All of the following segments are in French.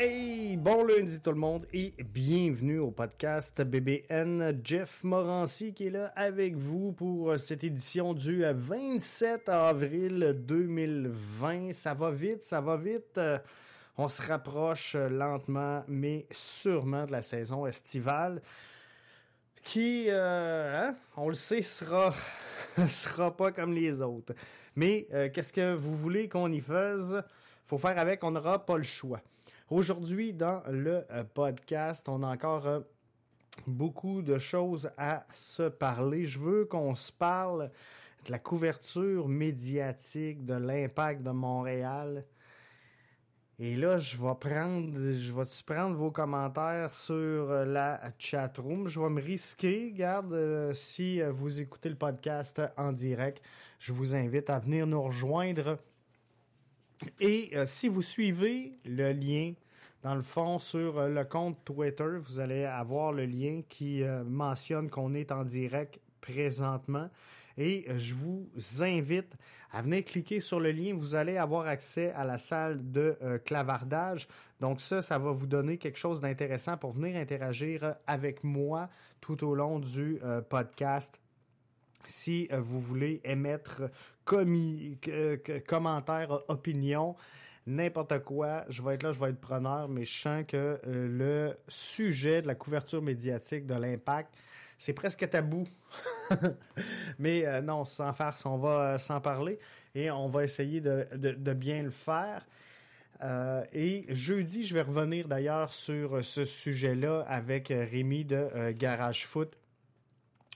Hey, bon lundi tout le monde et bienvenue au podcast BBN. Jeff Morancy qui est là avec vous pour cette édition du 27 avril 2020. Ça va vite, ça va vite. On se rapproche lentement mais sûrement de la saison estivale qui, euh, hein, on le sait, sera sera pas comme les autres. Mais euh, qu'est-ce que vous voulez qu'on y fasse? Faut faire avec, on n'aura pas le choix. Aujourd'hui, dans le euh, podcast, on a encore euh, beaucoup de choses à se parler. Je veux qu'on se parle de la couverture médiatique, de l'impact de Montréal. Et là, je vais prendre, je vais prendre vos commentaires sur euh, la chatroom? Je vais me risquer. Garde, si vous écoutez le podcast en direct, je vous invite à venir nous rejoindre et euh, si vous suivez le lien, dans le fond, sur euh, le compte Twitter, vous allez avoir le lien qui euh, mentionne qu'on est en direct présentement. Et je vous invite à venir cliquer sur le lien. Vous allez avoir accès à la salle de clavardage. Donc ça, ça va vous donner quelque chose d'intéressant pour venir interagir avec moi tout au long du podcast si euh, vous voulez émettre commentaires, opinions, n'importe quoi, je vais être là, je vais être preneur, mais je sens que euh, le sujet de la couverture médiatique, de l'impact, c'est presque tabou. mais euh, non, sans faire, on va s'en parler et on va essayer de, de, bien le faire. et jeudi, je vais revenir d'ailleurs sur ce sujet-là avec Rémi de Garage Foot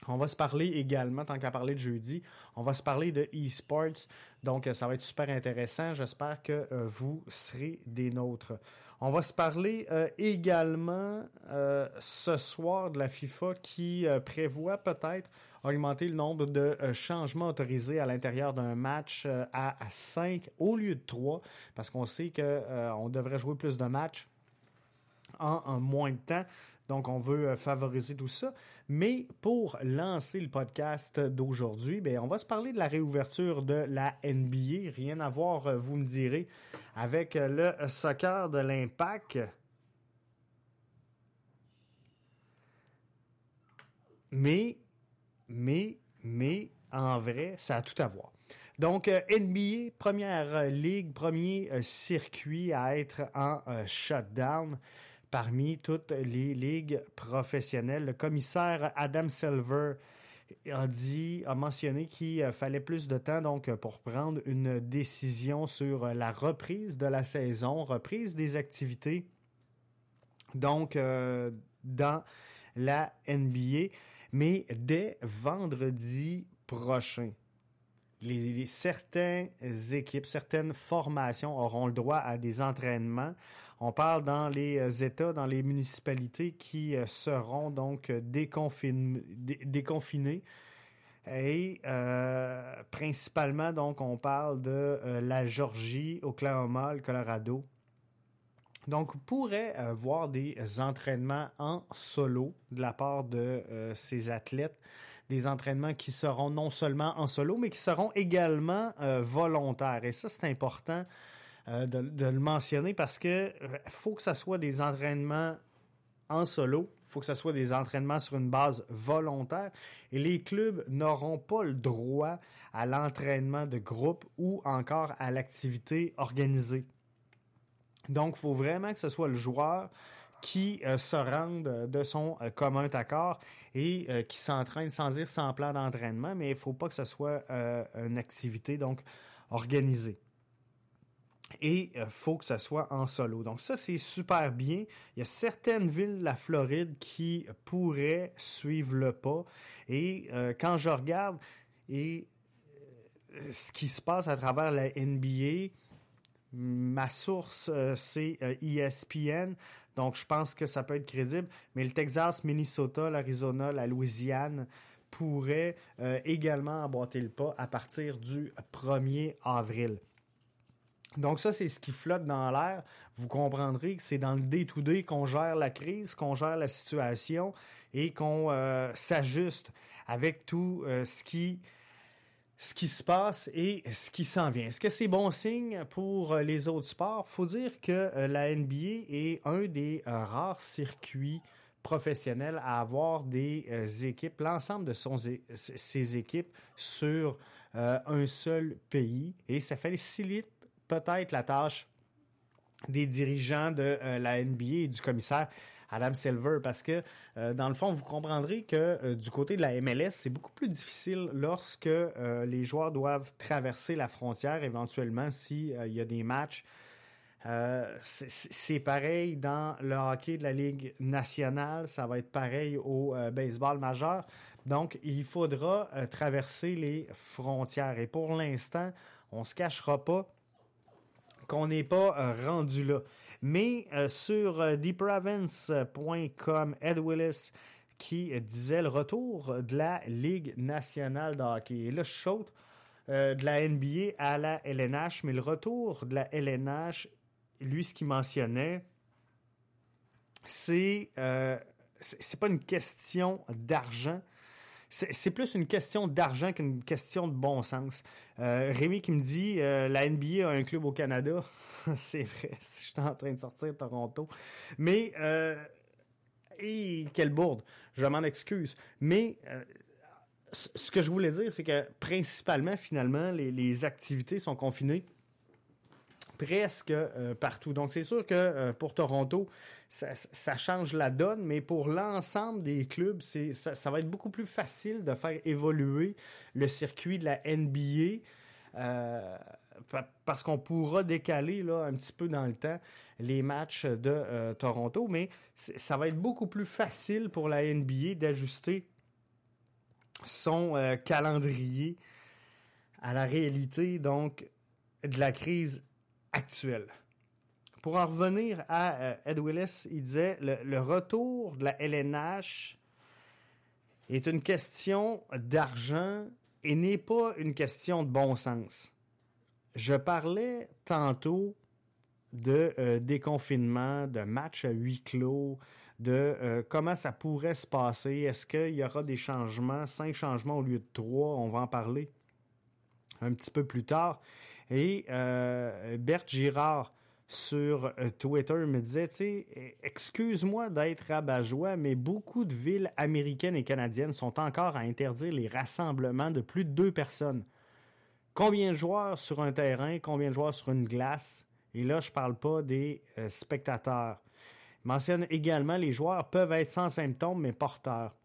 on va se parler également, tant qu'à parler de jeudi, on va se parler de e-sports. Donc, ça va être super intéressant. J'espère que euh, vous serez des nôtres. On va se parler euh, également euh, ce soir de la FIFA qui prévoit peut-être augmenter le nombre de changements autorisés à l'intérieur d'un match à, à 5 au lieu de 3 parce qu'on sait que on devrait jouer plus de matchs en, moins de temps. Donc, on veut euh, favoriser tout ça. Mais pour lancer le podcast d'aujourd'hui, ben, on va se parler de la réouverture de la NBA. Rien à voir, euh, vous me direz, avec euh, le soccer de l'impact. Mais, mais, mais, en vrai, ça a tout à voir. Donc, NBA, première ligue, premier circuit à être en shutdown parmi toutes les ligues professionnelles. Le commissaire Adam Silver a dit, a mentionné qu'il fallait plus de temps donc pour prendre une décision sur la reprise de la saison, reprise des activités. Donc euh, dans la NBA, mais dès vendredi prochain certaines équipes, certaines formations auront le droit à des entraînements. On parle dans les euh, États, dans les municipalités qui euh, seront donc déconfinés. Et euh, principalement, donc, on parle de la Georgie, Oklahoma, le Colorado, donc, pourrez euh, voir des entraînements en solo de la part de euh, ces athlètes, des entraînements qui seront non seulement en solo, mais qui seront également euh, volontaires. Et ça, c'est important de, le mentionner parce que faut que ce soit des entraînements en solo, faut que ce soit des entraînements sur une base volontaire et les clubs n'auront pas le droit à l'entraînement de groupe ou encore à l'activité organisée. Donc, faut vraiment que ce soit le joueur qui euh, se rende de son euh, commun accord et euh, qui s'entraîne sans dire sans plan d'entraînement, mais il faut pas que ce soit une activité donc organisée. Et il faut que ce soit en solo. Donc ça, c'est super bien. Il y a certaines villes de la Floride qui pourraient suivre le pas. Et quand je regarde et ce qui se passe à travers la NBA, Ma source, euh, c'est ESPN, euh, e donc je pense que ça peut être crédible. Mais le Texas, Minnesota, l'Arizona, la Louisiane pourraient euh, également emboîter le pas à partir du 1er avril. Donc ça, c'est ce qui flotte dans l'air. Vous comprendrez que c'est dans le day-to-day qu'on gère la crise, qu'on gère la situation et qu'on euh, s'ajuste avec tout euh, ce qui ce qui se passe et ce qui s'en vient. Est-ce que c'est bon signe pour euh, les autres sports? faut dire que la NBA est un des rares circuits professionnels à avoir des équipes, l'ensemble de ses équipes sur un seul pays et ça facilite peut-être la tâche des dirigeants de euh, la NBA et du commissaire Adam Silver parce que euh, dans le fond vous comprendrez que euh, du côté de la MLS c'est beaucoup plus difficile lorsque les joueurs doivent traverser la frontière éventuellement s'il y a des matchs c'est pareil dans le hockey de la Ligue nationale, ça va être pareil au baseball majeur. Donc, il faudra traverser les frontières. Et pour l'instant, on se cachera pas qu'on n'est pas euh, rendu là. Mais euh, sur euh, deepravens.com, Ed Willis qui disait le retour de la Ligue nationale de hockey. Et là, je de la NBA à la LNH, mais le retour de la LNH, lui, ce qu'il mentionnait, c'est c'est pas une question d'argent, c'est plus une question d'argent qu'une question de bon sens. Euh, Rémi qui me dit euh, la NBA a un club au Canada. c'est vrai, je suis en train de sortir Toronto. Mais, euh, et quelle bourde, je m'en excuse. Mais euh, ce que je voulais dire, c'est que principalement, finalement, les, activités sont confinées presque partout. Donc, c'est sûr que pour Toronto, ça, change la donne, mais pour l'ensemble des clubs, ça, va être beaucoup plus facile de faire évoluer le circuit de la NBA. Euh, parce qu'on pourra décaler un petit peu dans le temps les matchs de Toronto, mais ça va être beaucoup plus facile pour la NBA d'ajuster son calendrier à la réalité donc de la crise actuelle. Pour en revenir à euh, Ed Willis, il disait le, retour de la LNH est une question d'argent et n'est pas une question de bon sens. Je parlais tantôt de euh, déconfinement, de matchs à huis clos, de euh, comment ça pourrait se passer. Est-ce qu'il y aura des changements, cinq changements au lieu de trois? On va en parler un petit peu plus tard. Et euh, Bert Girard sur euh, Twitter me disait, sais, excuse-moi d'être rabat-joie, mais beaucoup de villes américaines et canadiennes sont encore à interdire les rassemblements de plus de deux personnes. Combien de joueurs sur un terrain, combien de joueurs sur une glace? Et là, je parle pas des euh, spectateurs. Il mentionne également les joueurs peuvent être sans symptômes mais porteurs.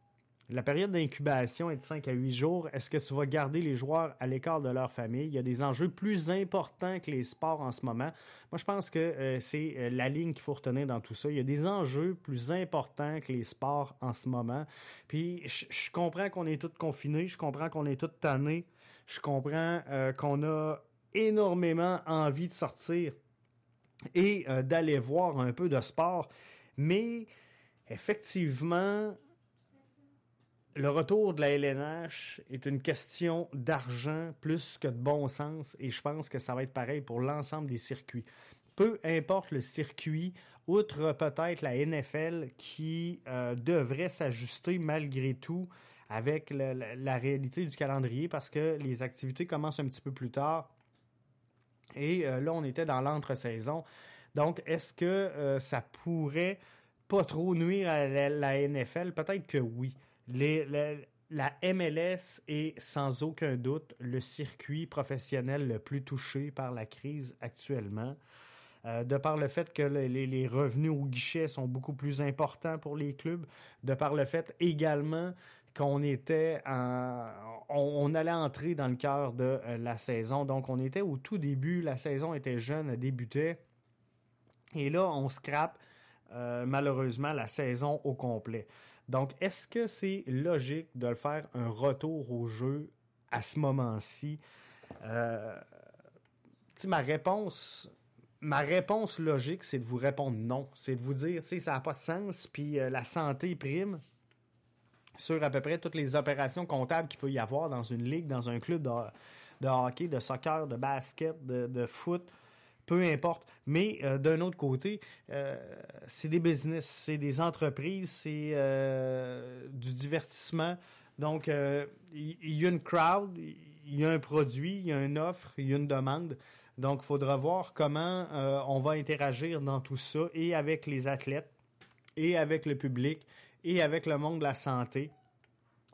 La période d'incubation est de 5 à 8 jours. Est-ce que tu vas garder les joueurs à l'écart de leur famille? Il y a des enjeux plus importants que les sports en ce moment. Moi, je pense que euh, c'est euh, la ligne qu'il faut retenir dans tout ça. Il y a des enjeux plus importants que les sports en ce moment. Puis, je, comprends qu'on est tous confinés, je comprends qu'on est tous tannés, je comprends euh, qu'on a énormément envie de sortir et d'aller voir un peu de sport. Mais effectivement, le retour de la LNH est une question d'argent plus que de bon sens et je pense que ça va être pareil pour l'ensemble des circuits. Peu importe le circuit, outre peut-être la NFL qui euh, devrait s'ajuster malgré tout avec la, réalité du calendrier parce que les activités commencent un petit peu plus tard. Et euh, là, on était dans l'entre-saison. Donc, est-ce que euh, ça pourrait pas trop nuire à la NFL? Peut-être que oui la MLS est sans aucun doute le circuit professionnel le plus touché par la crise actuellement. Euh, de par le fait que les, revenus au guichet sont beaucoup plus importants pour les clubs, de par le fait également qu'on était on, allait entrer dans le cœur de euh, la saison. Donc on était au tout début, la saison était jeune, elle débutait. Et là, on scrape euh, malheureusement la saison au complet. Donc, est-ce que c'est logique de le faire un retour au jeu à ce moment-ci? Euh, ma réponse, ma réponse logique, c'est de vous répondre non. C'est de vous dire, ça n'a pas de sens, puis euh, la santé prime sur à peu près toutes les opérations comptables qu'il peut y avoir dans une ligue, dans un club de, hockey, de soccer, de basket, de, foot. Peu importe. Mais euh, d'un autre côté, euh, c'est des business, c'est des entreprises, c'est euh, du divertissement. Donc, il y, a une crowd, il y a un produit, il y a une offre, il y a une demande. Donc, il faudra voir comment on va interagir dans tout ça et avec les athlètes et avec le public et avec le monde de la santé.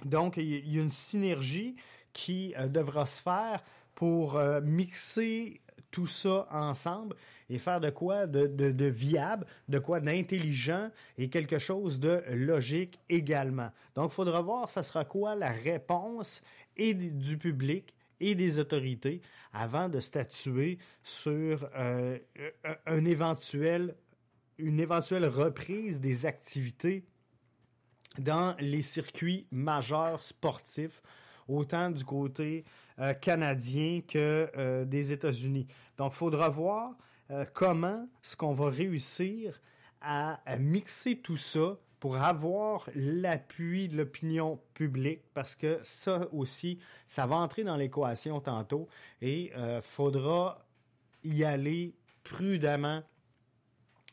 Donc, il y a une synergie qui devra se faire pour mixer tout ça ensemble et faire de quoi de, viable, de quoi d'intelligent et quelque chose de logique également. Donc, il faudra voir, ça sera quoi la réponse et du public et des autorités avant de statuer sur euh, éventuel, une éventuelle reprise des activités dans les circuits majeurs sportifs, autant du côté euh, canadien que euh, des États-Unis. Donc, il faudra voir euh, comment est-ce qu'on va réussir à, mixer tout ça pour avoir l'appui de l'opinion publique, parce que ça aussi, ça va entrer dans l'équation tantôt, et il faudra y aller prudemment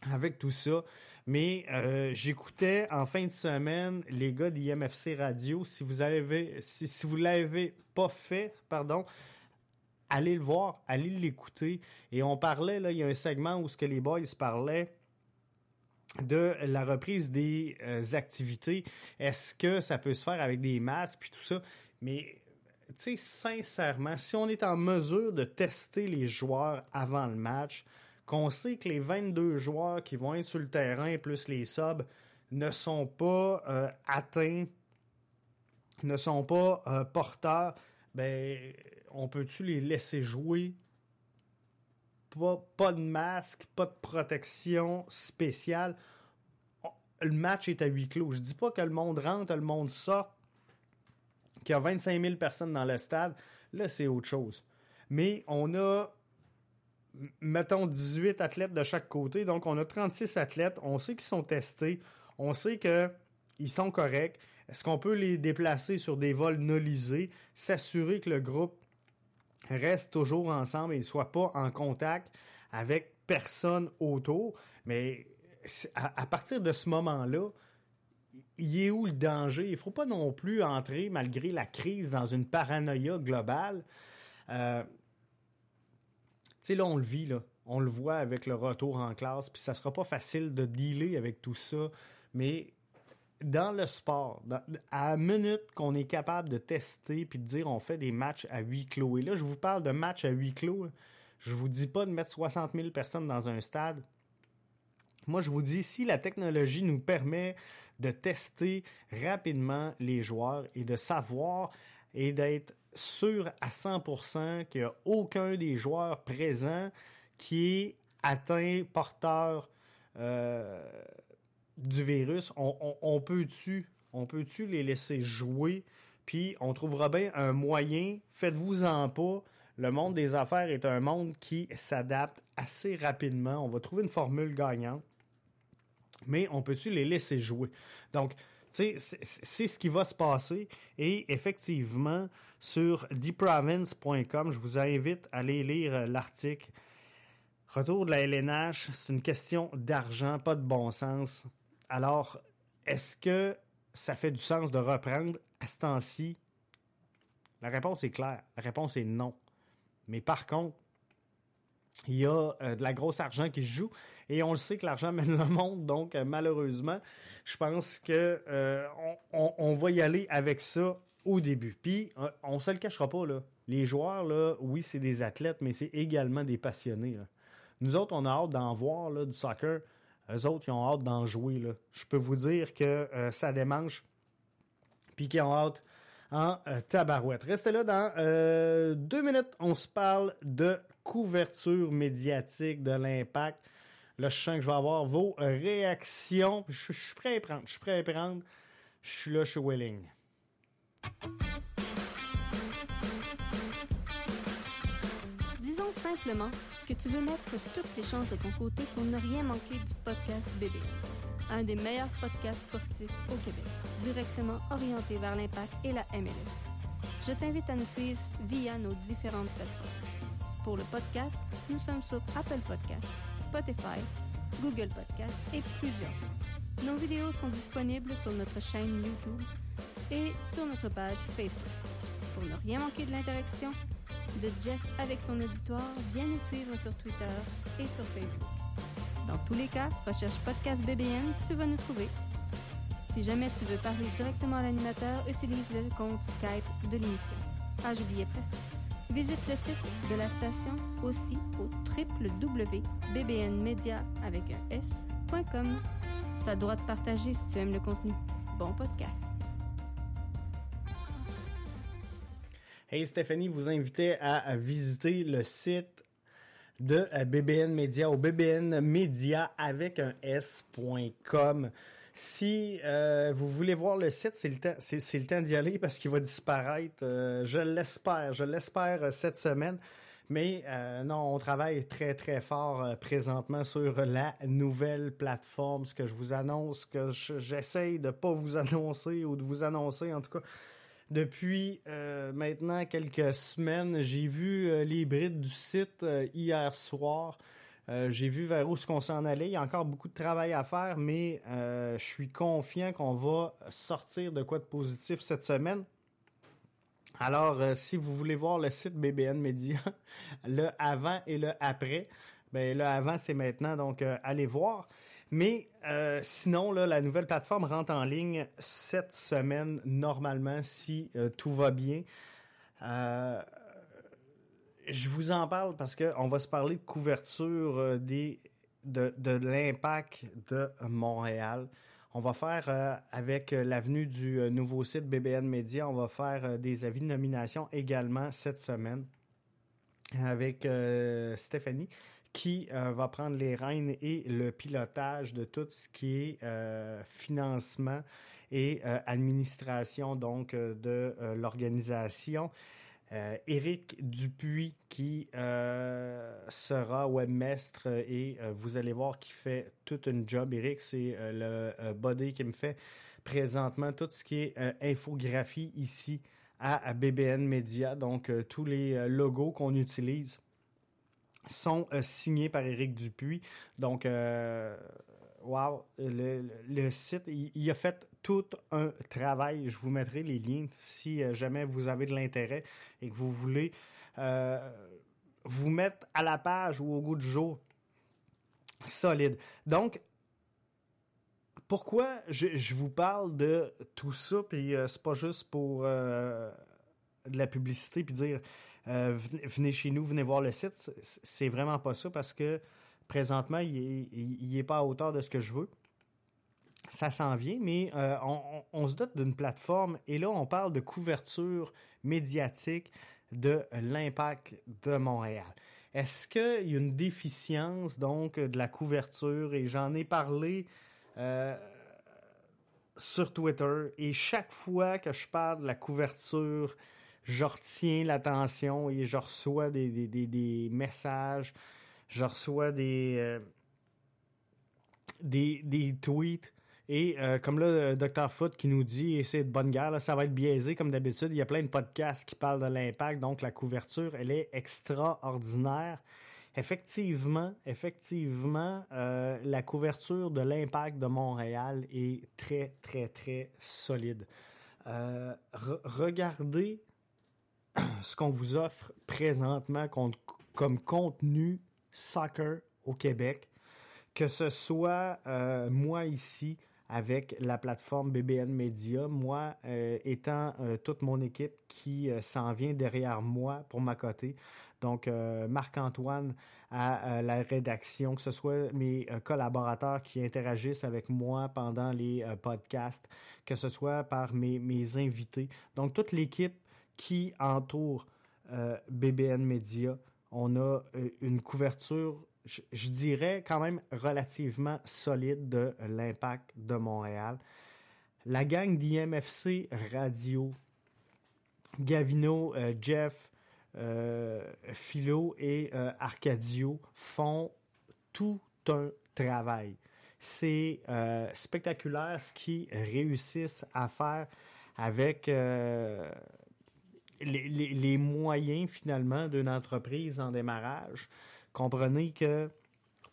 avec tout ça. Mais euh, j'écoutais en fin de semaine les gars d'IMFC Radio. Si vous avez, si, vous l'avez pas fait, pardon, allez le voir, allez l'écouter. Et on parlait là, il y a un segment où ce que les boys parlaient de la reprise des euh, activités. Est-ce que ça peut se faire avec des masques puis tout ça? Mais tu sais, sincèrement, si on est en mesure de tester les joueurs avant le match, qu'on sait que les 22 joueurs qui vont être sur le terrain plus les subs ne sont pas euh, atteints, ne sont pas euh, porteurs, ben on peut-tu les laisser jouer? Pas, pas, de masque, pas de protection spéciale. Le match est à huis clos. Je dis pas que le monde rentre, le monde sort, qu'il y a 25 000 personnes dans le stade. Là, c'est autre chose. Mais on a mettons 18 athlètes de chaque côté. Donc, on a 36 athlètes. On sait qu'ils sont testés. On sait qu'ils sont corrects. Est-ce qu'on peut les déplacer sur des vols nolisés, s'assurer que le groupe reste toujours ensemble et ne soit pas en contact avec personne autour? Mais à, partir de ce moment-là, il est où le danger? Il ne faut pas non plus entrer, malgré la crise, dans une paranoïa globale. Euh, sais, là, on le vit, là. On le voit avec le retour en classe, puis ça sera pas facile de dealer avec tout ça. Mais dans le sport, à la minute qu'on est capable de tester puis de dire on fait des matchs à huis clos, et là, je vous parle de matchs à huis clos, je vous dis pas de mettre 60 000 personnes dans un stade. Moi, je vous dis, si la technologie nous permet de tester rapidement les joueurs et de savoir et d'être sûr à 100% qu'il n'y a aucun des joueurs présents qui est atteint porteur euh, du virus. On, peut-tu on peut-tu les laisser jouer? Puis on trouvera bien un moyen. Faites-vous-en pas. Le monde des affaires est un monde qui s'adapte assez rapidement. On va trouver une formule gagnante. Mais on peut-tu les laisser jouer? Donc, c'est ce qui va se passer. Et effectivement, sur deprovince.com, je vous invite à aller lire euh, l'article. Retour de la LNH, c'est une question d'argent, pas de bon sens. Alors, est-ce que ça fait du sens de reprendre? À ce temps-ci? La réponse est claire. La réponse est non. Mais par contre, il y a euh, de la grosse argent qui joue et on le sait que l'argent mène le monde donc euh, malheureusement je pense que euh, on, va y aller avec ça au début puis on se le cachera pas là les joueurs là oui c'est des athlètes mais c'est également des passionnés nous autres on a hâte d'en voir là, du soccer eux autres ils ont hâte d'en jouer là je peux vous dire que ça démange puis qu'ils ont hâte en tabarouette. Restez là dans deux minutes. On se parle de couverture médiatique de l'impact. Là, je sens que je vais avoir vos réactions. Je, suis prêt à prendre. Je suis prêt à prendre. Je suis là chez Welling. Disons simplement que tu veux mettre toutes les chances de ton côté pour ne rien manquer du podcast Bébé. Un des meilleurs podcasts sportifs au Québec, directement orienté vers l'impact et la MLS. Je t'invite à nous suivre via nos différentes plateformes Pour le podcast, nous sommes sur Apple Podcasts, Spotify, Google Podcasts et plusieurs. Nos vidéos sont disponibles sur notre chaîne YouTube et sur notre page Facebook. Pour ne rien manquer de l'interaction de Jeff avec son auditoire, viens nous suivre sur Twitter et sur Facebook. Dans tous les cas, recherche Podcast BBN, tu vas nous trouver. Si jamais tu veux parler directement à l'animateur, utilise le compte Skype de l'émission. Ah, j'oubliais presque. Visite le site de la station aussi au www.bbnmedia avec un. T'as droit de partager si tu aimes le contenu. Bon podcast. Hey Stéphanie, vous invitait à, visiter le site de BBN Media au bbnmedia avec un s.com. Si euh, vous voulez voir le site, c'est le temps, c'est, le temps d'y aller parce qu'il va disparaître. Euh, je l'espère, je l'espère euh, cette semaine. Mais non, on travaille très très fort présentement sur la nouvelle plateforme. Ce que je vous annonce, que j'essaye de pas vous annoncer ou de vous annoncer en tout cas depuis maintenant quelques semaines. J'ai vu les brides du site hier soir. Euh, j'ai vu vers où ce qu'on s'en allait. Il y a encore beaucoup de travail à faire, mais euh, je suis confiant qu'on va sortir de quoi de positif cette semaine. Alors, euh, si vous voulez voir le site BBN Media, le avant et le après, ben le avant c'est maintenant, donc allez voir. Mais sinon, la nouvelle plateforme rentre en ligne cette semaine normalement si tout va bien je vous en parle parce qu'on va se parler de couverture euh, des, de, de l'impact de Montréal. On va faire, euh, avec l'avenue du euh, nouveau site BBN Media, on va faire des avis de nomination également cette semaine avec Stéphanie qui va prendre les rênes et le pilotage de tout ce qui est financement et administration donc de l'organisation. Euh, Éric Dupuis qui euh, sera webmestre et euh, vous allez voir qu'il fait toute une job. Éric, c'est le body qui me fait présentement tout ce qui est infographie ici à, BBN Media. Donc tous les logos qu'on utilise sont signés par Éric Dupuis. Donc wow, le, site, il, a fait tout un travail. Je vous mettrai les liens si euh, jamais vous avez de l'intérêt et que vous voulez euh, vous mettre à la page ou au goût du jour. Solide. Donc, pourquoi je, vous parle de tout ça, puis euh, c'est pas juste pour de la publicité, puis dire venez chez nous, venez voir le site. C'est vraiment pas ça parce que présentement, il n'est est pas à hauteur de ce que je veux. Ça s'en vient, mais euh, on, se dote d'une plateforme et là, on parle de couverture médiatique de l'impact de Montréal. Est-ce qu'il y a une déficience donc de la couverture? Et j'en ai parlé euh, sur Twitter et chaque fois que je parle de la couverture, je retiens l'attention et je reçois des, des messages je reçois des, euh, des, des, tweets. Et euh, comme là, euh, Dr. Foot qui nous dit, et c'est de bonne guerre, ça va être biaisé comme d'habitude. Il y a plein de podcasts qui parlent de l'impact, donc la couverture, elle est extraordinaire. Effectivement, effectivement, la couverture de l'impact de Montréal est très, très, très solide. regardez ce qu'on vous offre présentement comme contenu soccer au Québec, que ce soit euh, moi ici avec la plateforme BBN Media, moi euh, étant euh, toute mon équipe qui s'en vient derrière moi pour ma côté. Donc Marc-Antoine à la rédaction, que ce soit mes collaborateurs qui interagissent avec moi pendant les podcasts, que ce soit par mes, mes invités. Donc toute l'équipe qui entoure BBN Media on a euh, une couverture, je, dirais quand même relativement solide de l'impact de Montréal. La gang d'IMFC Radio, Gavino, euh, Jeff, euh, Philo et Arcadio font tout un travail. C'est spectaculaire ce qu'ils réussissent à faire avec les, moyens finalement d'une entreprise en démarrage. Comprenez que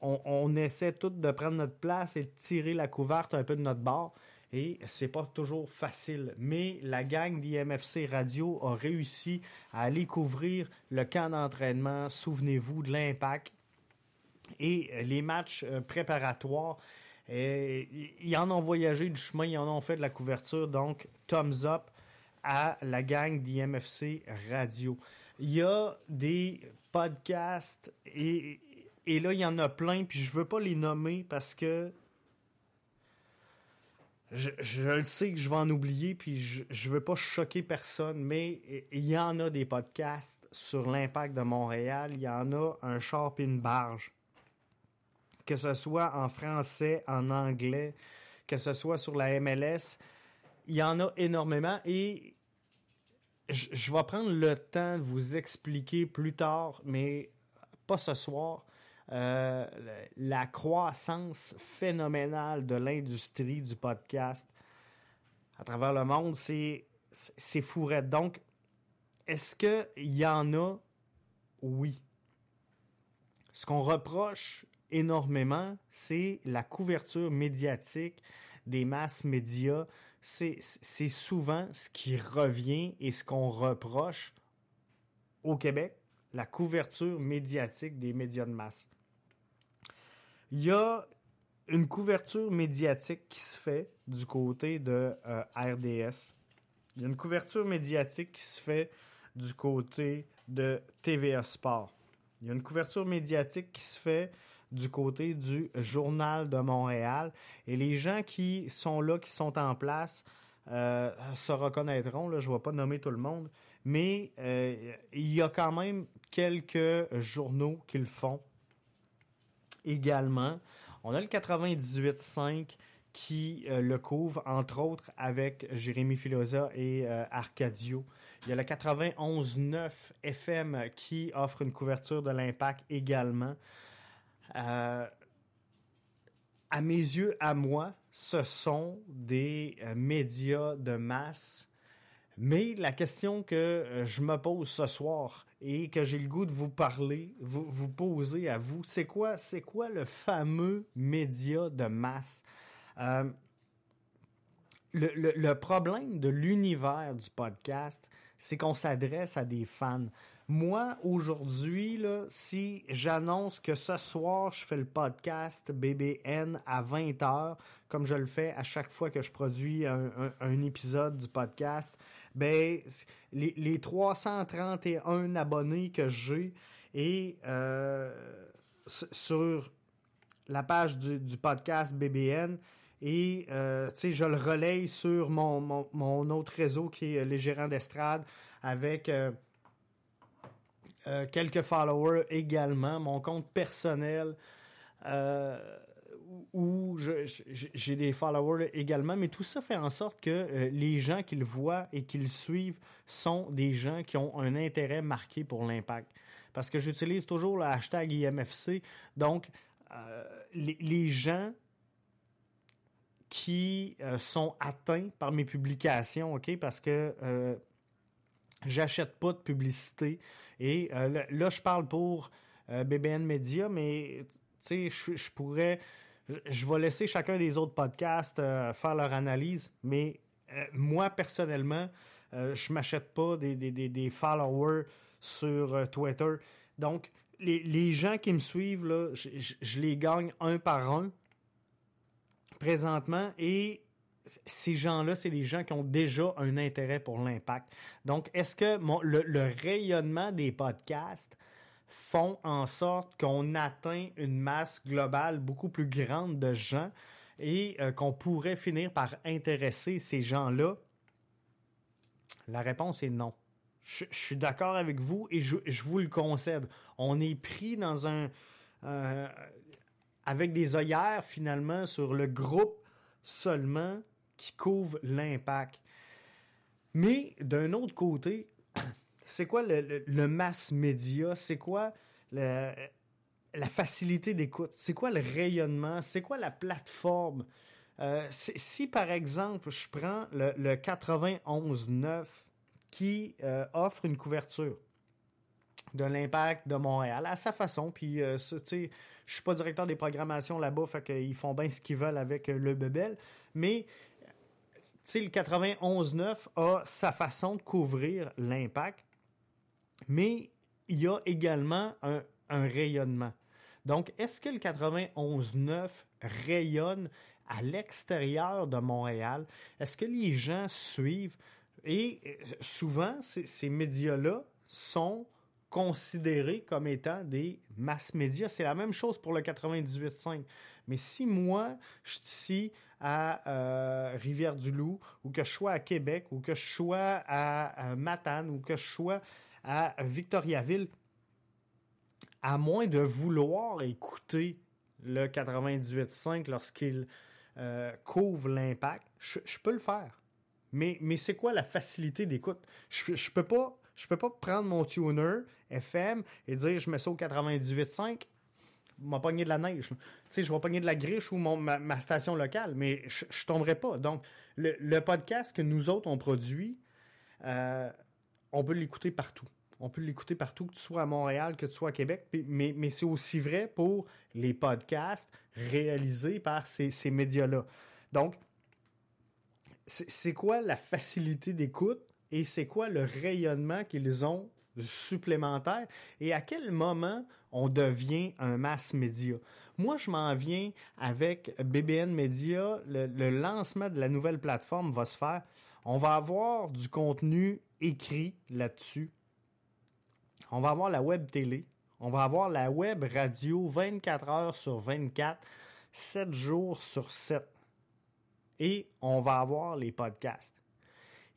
on, essaie tout de prendre notre place et de tirer la couverte un peu de notre bord. Et c'est pas toujours facile. Mais la gang d'IMFC Radio a réussi à aller couvrir le camp d'entraînement. Souvenez-vous de l'impact. Et les matchs euh, préparatoires, ils en ont voyagé du chemin, ils en ont fait de la couverture. Donc, thumbs up à la gang d'IMFC Radio. Il y a des podcasts et, et là, il y en a plein, puis je veux pas les nommer parce que je, je, le sais que je vais en oublier, puis je, je veux pas choquer personne, mais il y en a des podcasts sur l'impact de Montréal. Il y en a un char et une barge. Que ce soit en français, en anglais, que ce soit sur la MLS, il y en a énormément et je, vais prendre le temps de vous expliquer plus tard, mais pas ce soir euh, la croissance phénoménale de l'industrie du podcast à travers le monde, c'est, c'est. Donc, est-ce qu'il y en a? Oui. Ce qu'on reproche énormément, c'est la couverture médiatique des masses médias. C'est, souvent ce qui revient et ce qu'on reproche au Québec, la couverture médiatique des médias de masse il y a une couverture médiatique qui se fait du côté de euh, RDS. Il y a une couverture médiatique qui se fait du côté de TVA Sport. Il y a une couverture médiatique qui se fait du côté du Journal de Montréal. Et les gens qui sont là, qui sont en place, euh, se reconnaîtront. Je ne vais pas nommer tout le monde. Mais euh, il y a quand même quelques journaux qui le font également. On a le 98.5 qui euh, le couvre, entre autres avec Jérémy Filosa et Arcadio. Il y a le 91.9 FM qui offre une couverture de l'impact également. Euh, à mes yeux, à moi, ce sont des médias de masse. Mais la question que je me pose ce soir, et que j'ai le goût de vous parler, vous, poser à vous, c'est quoi, c'est quoi le fameux média de masse? Euh, le, problème de l'univers du podcast, c'est qu'on s'adresse à des fans. Moi, aujourd'hui, si j'annonce que ce soir, je fais le podcast BBN à 20h, comme je le fais à chaque fois que je produis un, épisode du podcast, ben, les, les 331 abonnés que j'ai et euh, sur la page du, podcast BBN et euh, je le relaye sur mon, autre réseau qui est les gérants d'estrade avec euh, quelques followers également, mon compte personnel où j'ai des followers également, mais tout ça fait en sorte que euh, les gens qui le voient et qui le suivent sont des gens qui ont un intérêt marqué pour l'impact. Parce que j'utilise toujours le hashtag IMFC, donc euh, les, gens qui euh, sont atteints par mes publications, OK, parce que j'achète pas de publicité. Et là, je parle pour BBN Media, mais tu sais, je pourrais je vais laisser chacun des autres podcasts euh, faire leur analyse, mais euh, moi, personnellement, euh, je m'achète pas des, des, followers sur Twitter. Donc, les, gens qui me suivent, là, je, les gagne un par un présentement et ces gens-là, c'est des gens qui ont déjà un intérêt pour l'impact. Donc, est-ce que le, rayonnement des podcasts font en sorte qu'on atteint une masse globale beaucoup plus grande de gens et euh, qu'on pourrait finir par intéresser ces gens-là? La réponse est non. Je, suis d'accord avec vous et je, vous le concède. On est pris dans un... Euh, avec des œillères finalement sur le groupe seulement qui couvre l'impact. Mais d'un autre côté, c'est quoi le, mass média? C'est quoi la facilité d'écoute? C'est quoi le rayonnement? C'est quoi la plateforme? Euh, si, par exemple, je prends le, le 91.9 qui euh, offre une couverture de l'impact de Montréal à sa façon. Puis, euh, tu sais, je suis pas directeur des programmations là-bas, fait qu'ils font bien ce qu'ils veulent avec le Bebel. Mais, le 91-9 a sa façon de couvrir l'impact. Mais il y a également un, un rayonnement. Donc, est-ce que le 91-9 rayonne à l'extérieur de Montréal? Est-ce que les gens suivent? Et euh, souvent, ces médias-là sont considérés comme étant des masses médias. C'est la même chose pour le 98.5. Mais si moi, je suis ici à euh, Rivière-du-Loup, ou que je sois à Québec, ou que je sois à, Matane, ou que je sois à Victoriaville, à moins de vouloir écouter le 98.5 lorsqu'il euh, couvre l'impact, je, peux le faire. Mais, mais c'est quoi la facilité d'écoute? Je, je peux pas je peux pas prendre mon tuner FM et dire je mets ça au 98.5 m'a pogné de la neige. Tu sais, je vais pogner de la griche ou ma, station locale, mais je, ne tomberai pas. Donc, le, podcast que nous autres on produit, euh, on peut l'écouter partout. On peut l'écouter partout, que tu sois à Montréal, que tu sois à Québec, mais, mais c'est aussi vrai pour les podcasts réalisés par ces, ces médias-là. Donc, c'est quoi la facilité d'écoute et c'est quoi le rayonnement qu'ils ont supplémentaire et à quel moment on devient un mass média. Moi, je m'en viens avec BBN Media, le, le, lancement de la nouvelle plateforme va se faire. On va avoir du contenu écrit là-dessus. On va avoir la web télé. On va avoir la web radio 24 heures sur 24, 7 jours sur 7. Et on va avoir les podcasts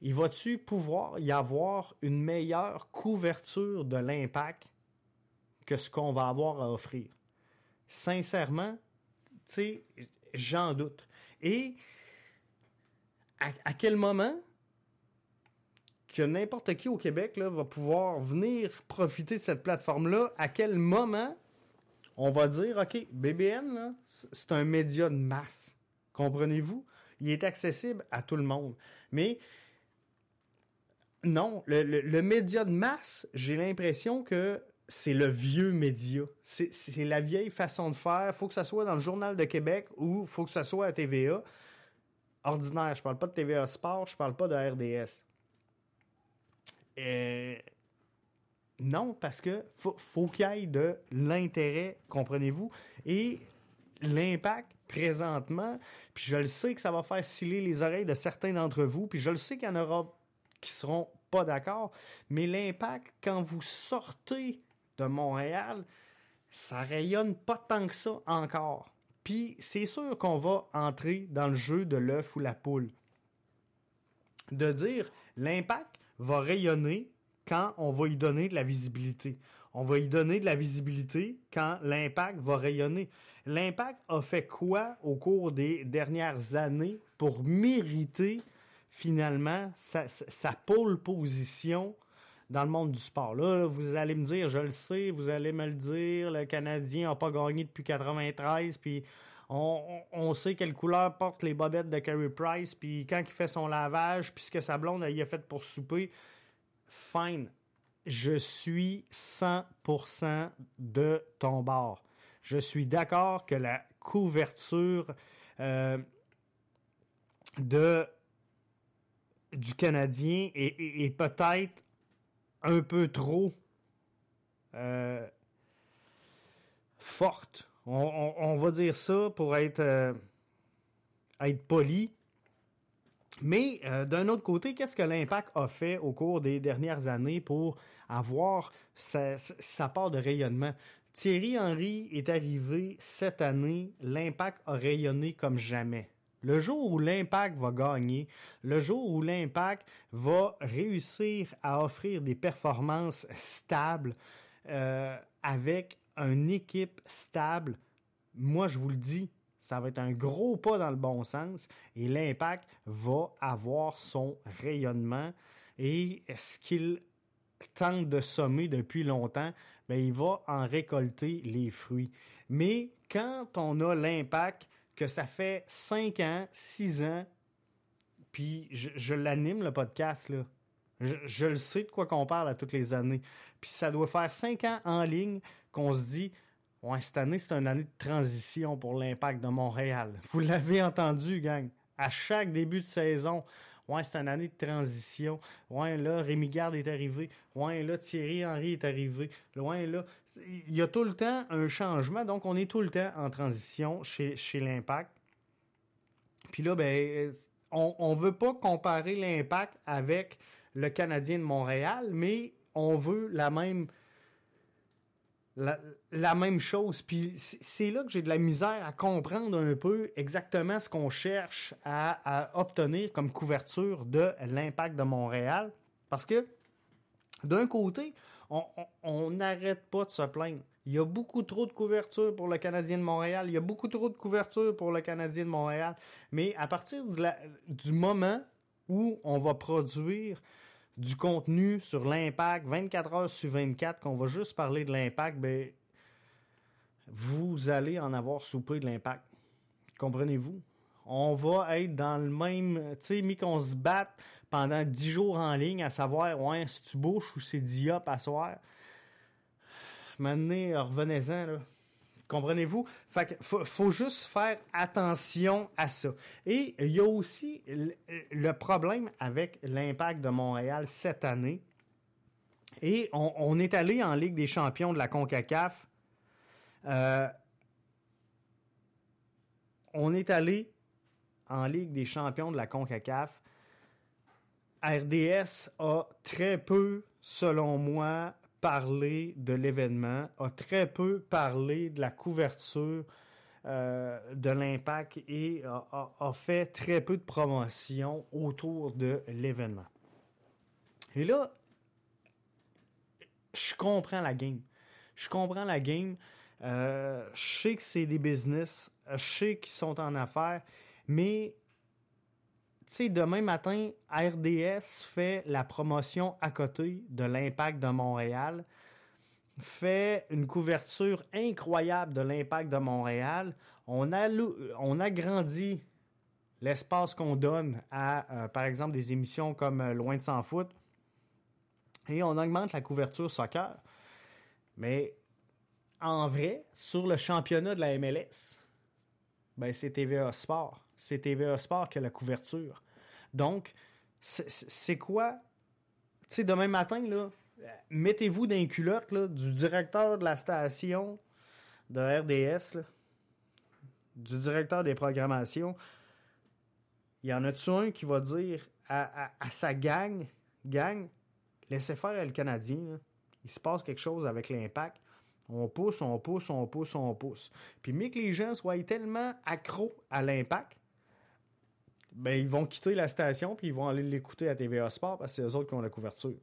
il va-tu pouvoir y avoir une meilleure couverture de l'impact que ce qu'on va avoir à offrir? Sincèrement, tu sais, j'en doute. Et à, quel moment que n'importe qui au Québec va pouvoir venir profiter de cette plateforme-là, à quel moment on va dire, OK, BBN, c'est un média de masse. Comprenez-vous? Il est accessible à tout le monde. Mais non, le, média de masse, j'ai l'impression que c'est le vieux média. C'est la vieille façon de faire. faut que ça soit dans le Journal de Québec ou faut que ça soit à TVA. Ordinaire, je parle pas de TVA Sport, je parle pas de RDS. Euh, non, parce que faut, faut qu'il y ait de l'intérêt, comprenez-vous, et l'impact présentement, puis je le sais que ça va faire sciller les oreilles de certains d'entre vous, puis je le sais qu'il y en aura qui seront pas d'accord, mais l'impact quand vous sortez de Montréal, ça rayonne pas tant que ça encore. Puis c'est sûr qu'on va entrer dans le jeu de l'œuf ou la poule. De dire l'impact va rayonner quand on va y donner de la visibilité. On va y donner de la visibilité quand l'impact va rayonner. L'impact a fait quoi au cours des dernières années pour mériter finalement sa, pole position dans le monde du sport. Là, vous allez me dire, je le sais, vous allez me le dire, le Canadien n'a pas gagné depuis 93, puis on, sait quelle couleur portent les bobettes de Carey Price, puis quand il fait son lavage, puis ce que sa blonde il a fait pour souper, fine. Je suis 100% de ton bord. Je suis d'accord que la couverture euh, de du Canadien est, peut-être un peu trop euh, forte. On, va dire ça pour être, euh, poli. Mais euh, d'un autre côté, qu'est-ce que l'impact a fait au cours des dernières années pour avoir sa part de rayonnement? Thierry Henry est arrivé cette année, l'impact a rayonné comme jamais. Le jour où l'impact va gagner, le jour où l'impact va réussir à offrir des performances stables euh, avec une équipe stable, moi je vous le dis, ça va être un gros pas dans le bon sens et l'impact va avoir son rayonnement et ce qu'il tente de sommer depuis longtemps, ben, il va en récolter les fruits. Mais quand on a l'impact que ça fait 5 ans, 6 ans, puis je, l'anime le podcast, là. Je, le sais de quoi qu'on parle à toutes les années. Puis ça doit faire cinq ans en ligne qu'on se dit Ouais, cette année, c'est une année de transition pour l'impact de Montréal. Vous l'avez entendu, gang. À chaque début de saison, Ouais, c'est une année de transition. Ouais, là, Rémi Garde est arrivé. Ouais, là, Thierry Henry est arrivé. Ouais, là, il y a tout le temps un changement. Donc, on est tout le temps en transition chez, chez l'Impact. Puis là, ben, on ne veut pas comparer l'Impact avec le Canadien de Montréal, mais on veut la même la, même chose. Puis c'est là que j'ai de la misère à comprendre un peu exactement ce qu'on cherche à, obtenir comme couverture de l'impact de Montréal. Parce que d'un côté, on n'arrête pas de se plaindre. Il y a beaucoup trop de couverture pour le Canadien de Montréal. Il y a beaucoup trop de couverture pour le Canadien de Montréal. Mais à partir du moment où on va produire du contenu sur l'impact, 24 heures sur 24, qu'on va juste parler de l'impact, ben, vous allez en avoir soupé de l'impact. Comprenez-vous? On va être dans le même, tu sais, mis qu'on se batte pendant 10 jours en ligne à savoir, ouais, si tu bouches ou c'est diop à soir? Maintenant, revenez-en, là. Comprenez-vous? Fait faut, juste faire attention à ça. Et il y a aussi le problème avec l'impact de Montréal cette année. Et on, est allé en Ligue des champions de la CONCACAF. Euh, on est allé en Ligue des champions de la CONCACAF. RDS a très peu, selon moi, parlé de l'événement, a très peu parlé de la couverture euh, de l'impact et a, fait très peu de promotion autour de l'événement. Et là, je comprends la game. Je comprends la game. Euh, je sais que c'est des business. Je sais qu'ils sont en affaires. Mais sais, demain matin, RDS fait la promotion à côté de l'Impact de Montréal, fait une couverture incroyable de l'Impact de Montréal. On, on agrandit l'espace qu'on donne à, euh, par exemple, des émissions comme euh, Loin de s'en foot. Et on augmente la couverture soccer. Mais en vrai, sur le championnat de la MLS, ben, c'est TVA Sport c'est TVA Sport qui a la couverture. Donc, c'est quoi? Tu sais, demain matin, mettez-vous dans les culottes du directeur de la station de RDS, du directeur des programmations. Il y en a-tu un qui va dire à, sa gang, gang, laissez faire le Canadien, il se passe quelque chose avec l'impact. On pousse, on pousse, on pousse, on pousse. Puis, mais que les gens soient tellement accros à l'impact ben, ils vont quitter la station puis ils vont aller l'écouter à TVA Sport parce que c'est eux autres qui ont la couverture.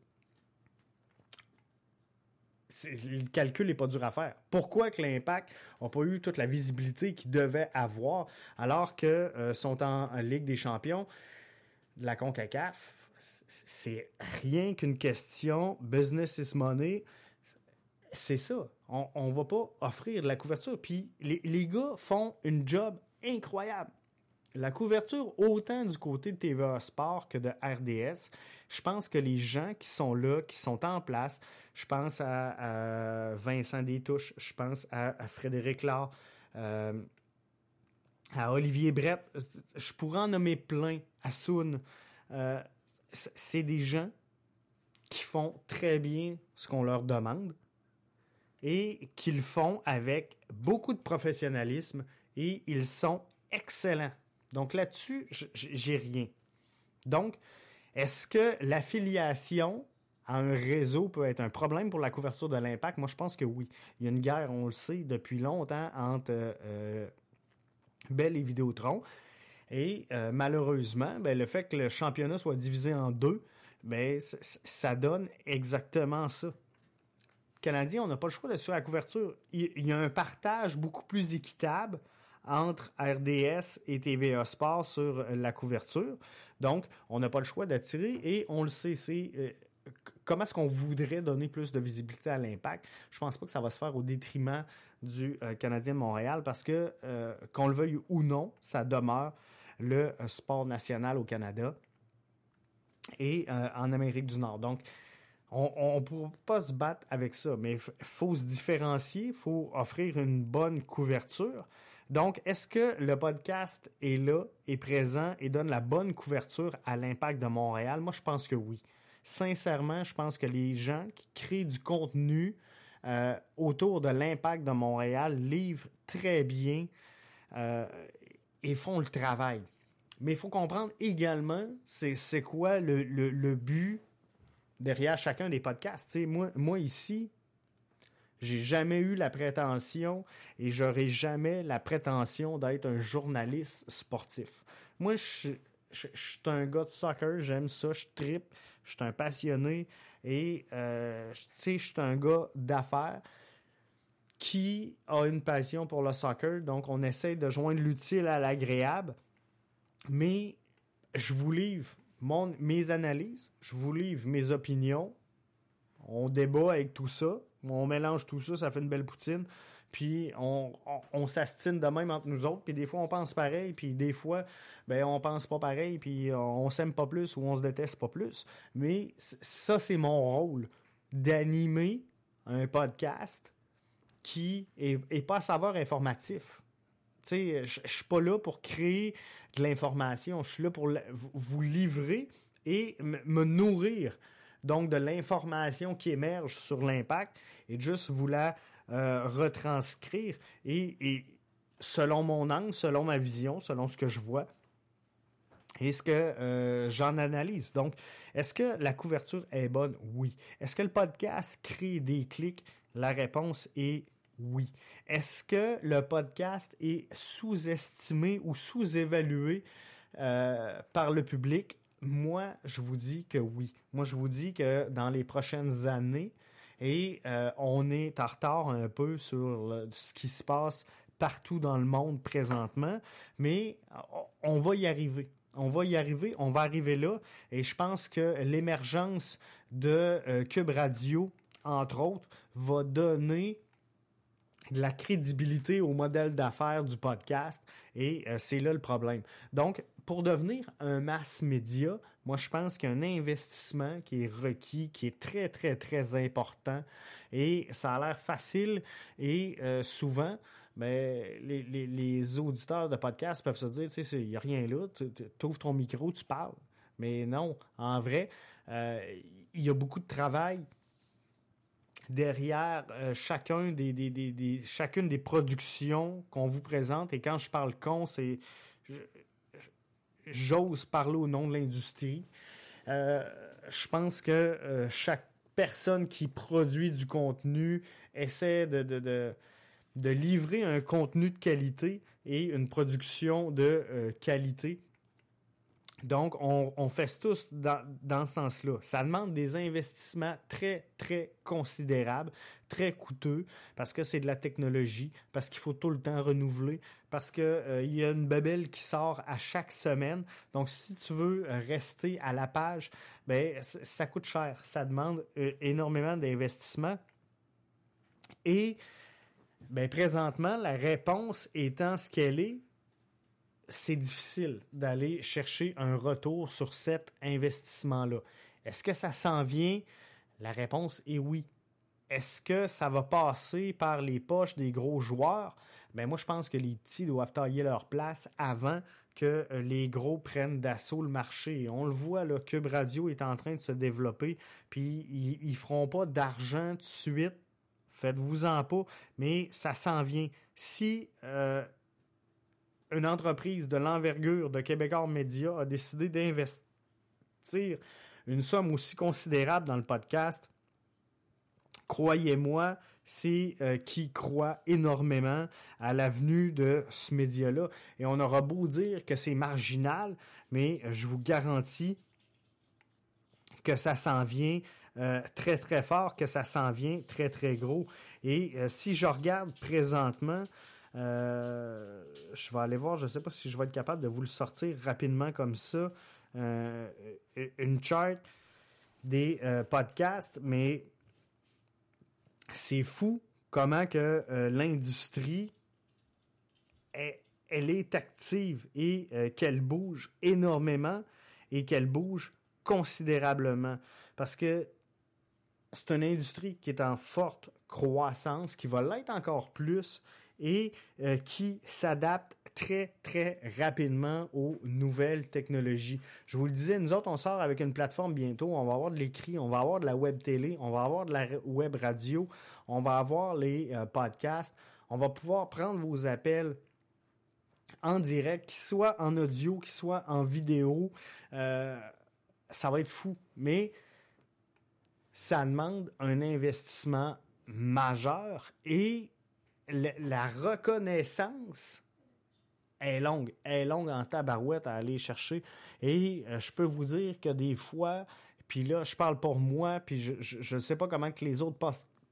Le calcul n'est pas dur à faire. Pourquoi que l'impact n'a pas eu toute la visibilité qu'il devait avoir alors qu'ils euh, sont en, Ligue des champions de la CONCACAF? C'est rien qu'une question business is money. C'est ça. On ne va pas offrir de la couverture. Puis les, les gars font une job incroyable la couverture autant du côté de TVA Sport que de RDS, je pense que les gens qui sont là, qui sont en place, je pense à, Vincent Détouche, je pense à, Frédéric Laure, euh, à Olivier Brett, je pourrais en nommer plein, à Soun. Euh, c'est des gens qui font très bien ce qu'on leur demande et qu'ils font avec beaucoup de professionnalisme et ils sont excellents donc là-dessus, j'ai rien. Donc, est-ce que l'affiliation à un réseau peut être un problème pour la couverture de l'impact? Moi, je pense que oui. Il y a une guerre, on le sait, depuis longtemps entre euh, Bell et Vidéotron. Et euh, malheureusement, ben, le fait que le championnat soit divisé en deux, ben, ça donne exactement ça. Canadien, on n'a pas le choix de sur la couverture. il y a un partage beaucoup plus équitable entre RDS et TVA Sport sur la couverture. Donc, on n'a pas le choix d'attirer et on le sait, c'est euh, comment est-ce qu'on voudrait donner plus de visibilité à l'impact? Je pense pas que ça va se faire au détriment du euh, Canadien de Montréal parce que, euh, qu'on le veuille ou non, ça demeure le sport national au Canada. et en Amérique du Nord. Donc, on ne pourra pas se battre avec ça, mais il faut se différencier, il faut offrir une bonne couverture. Donc, est-ce que le podcast est là, est présent et donne la bonne couverture à l'impact de Montréal? Moi, je pense que oui. Sincèrement, je pense que les gens qui créent du contenu euh, autour de l'impact de Montréal livrent très bien euh, et font le travail. Mais il faut comprendre également c'est quoi le, but derrière chacun des podcasts. moi, moi, ici, j'ai jamais eu la prétention et j'aurai jamais la prétention d'être un journaliste sportif. Moi, je, suis un gars de soccer, j'aime ça, je tripe, je suis un passionné et euh, je suis un gars d'affaires qui a une passion pour le soccer. Donc, on essaie de joindre l'utile à l'agréable. Mais je vous livre mes analyses, je vous livre mes opinions. On débat avec tout ça. On mélange tout ça, ça fait une belle poutine. Puis on, on, s'astine de même entre nous autres. Puis des fois, on pense pareil. Puis des fois, ben, on pense pas pareil. Puis on, s'aime pas plus ou on se déteste pas plus. Mais ça, c'est mon rôle d'animer un podcast qui est, pas à savoir informatif. Tu sais, suis pas là pour créer de l'information. Je suis là pour vous livrer et me nourrir donc de l'information qui émerge sur l'impact et juste vous la euh, retranscrire et, selon mon angle, selon ma vision, selon ce que je vois et ce que euh, j'en analyse. Donc, est-ce que la couverture est bonne? Oui. Est-ce que le podcast crée des clics? La réponse est oui. Est-ce que le podcast est sous-estimé ou sous-évalué euh, par le public? Moi, je vous dis que oui. Moi, je vous dis que dans les prochaines années, et euh, on est en retard un peu sur ce qui se passe partout dans le monde présentement, mais on va y arriver. On va y arriver, on va arriver là, et je pense que l'émergence de euh, Cube Radio, entre autres, va donner de la crédibilité au modèle d'affaires du podcast et euh, c'est là le problème. Donc, pour devenir un mass média, moi je pense qu'il y a un investissement qui est requis, qui est très très très important et ça a l'air facile et euh, souvent ben, les, auditeurs de podcast peuvent se dire, tu sais, il n'y a rien là, tu ouvres ton micro, tu parles. Mais non, en vrai, euh, il y a beaucoup de travail derrière euh, chacune des productions qu'on vous présente. Et quand je parle con, c'est j'ose parler au nom de l'industrie. Euh, je pense que euh, chaque personne qui produit du contenu essaie de, livrer un contenu de qualité et une production de qualité donc, on, fait tous dans, dans ce sens-là. Ça demande des investissements très, très considérables, très coûteux, parce que c'est de la technologie, parce qu'il faut tout le temps renouveler, parce qu'il euh, y a une babelle qui sort à chaque semaine. Donc, si tu veux rester à la page, ben, ça coûte cher. Ça demande euh, énormément d'investissement. Et ben, présentement, la réponse étant ce qu'elle est, c'est difficile d'aller chercher un retour sur cet investissement-là. Est-ce que ça s'en vient? La réponse est oui. Est-ce que ça va passer par les poches des gros joueurs? Ben moi, je pense que les petits doivent tailler leur place avant que euh, les gros prennent d'assaut le marché. On le voit, le Cube Radio est en train de se développer, puis ils, ne feront pas d'argent de suite. Faites-vous-en pas, mais ça s'en vient. Si euh, une entreprise de l'envergure de Québécois Média a décidé d'investir une somme aussi considérable dans le podcast, croyez-moi, c'est euh, qui croit énormément à l'avenue de ce média-là. Et on aura beau dire que c'est marginal, mais je vous garantis que ça s'en vient euh, très très fort, que ça s'en vient très très gros. Et euh, si je regarde présentement, je vais aller voir, je ne sais pas si je vais être capable de vous le sortir rapidement comme ça. Une chart des podcasts, mais c'est fou comment que l'industrie elle est active et qu'elle bouge énormément et qu'elle bouge considérablement. Parce que c'est une industrie qui est en forte croissance, qui va l'être encore plus et euh, qui s'adapte très, très rapidement aux nouvelles technologies. Je vous le disais, nous autres, on sort avec une plateforme bientôt. On va avoir de l'écrit, on va avoir de la web télé, on va avoir de la web radio, on va avoir les euh, podcasts. On va pouvoir prendre vos appels en direct, qu'ils soient en audio, qu'ils soient en vidéo. Euh, ça va être fou. Mais ça demande un investissement majeur et la reconnaissance est longue. est longue en tabarouette à aller chercher. Et euh, je peux vous dire que des fois, puis là, je parle pour moi, puis je ne sais pas comment que les autres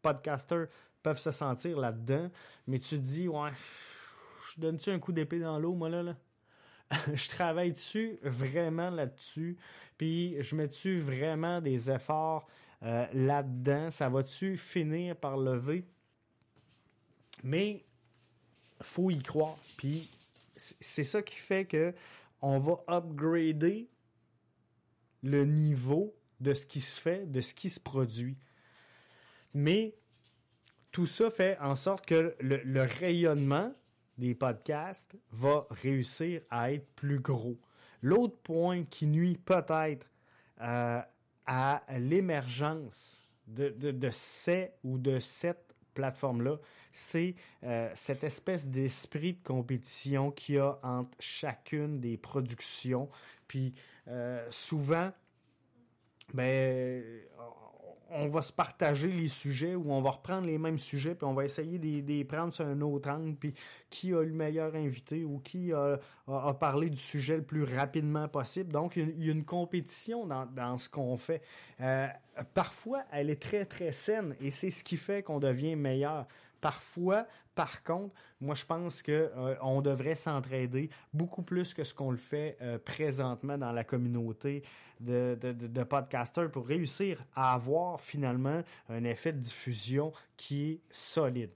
podcasters peuvent se sentir là-dedans, mais tu te dis, ouais, je donne-tu un coup d'épée dans l'eau, moi, là, là? je travaille dessus vraiment là-dessus, puis je mets-tu vraiment des efforts euh, là-dedans? Ça va-tu finir par lever? Mais faut y croire. Puis c'est ça qui fait que on va upgrader le niveau de ce qui se fait, de ce qui se produit. Mais tout ça fait en sorte que le, rayonnement des podcasts va réussir à être plus gros. L'autre point qui nuit peut-être euh, à l'émergence de, de, ces ou de cette plateforme-là, c'est euh, cette espèce d'esprit de compétition qu'il y a entre chacune des productions. Puis euh, souvent, ben, on va se partager les sujets ou on va reprendre les mêmes sujets puis on va essayer de les prendre sur un autre angle puis qui a le meilleur invité ou qui a, parlé du sujet le plus rapidement possible. Donc, il y a une compétition dans, ce qu'on fait. Euh, parfois, elle est très, très saine et c'est ce qui fait qu'on devient meilleur. Parfois, par contre, moi je pense que euh, on devrait s'entraider beaucoup plus que ce qu'on le fait euh, présentement dans la communauté de, de, podcasters pour réussir à avoir finalement un effet de diffusion qui est solide.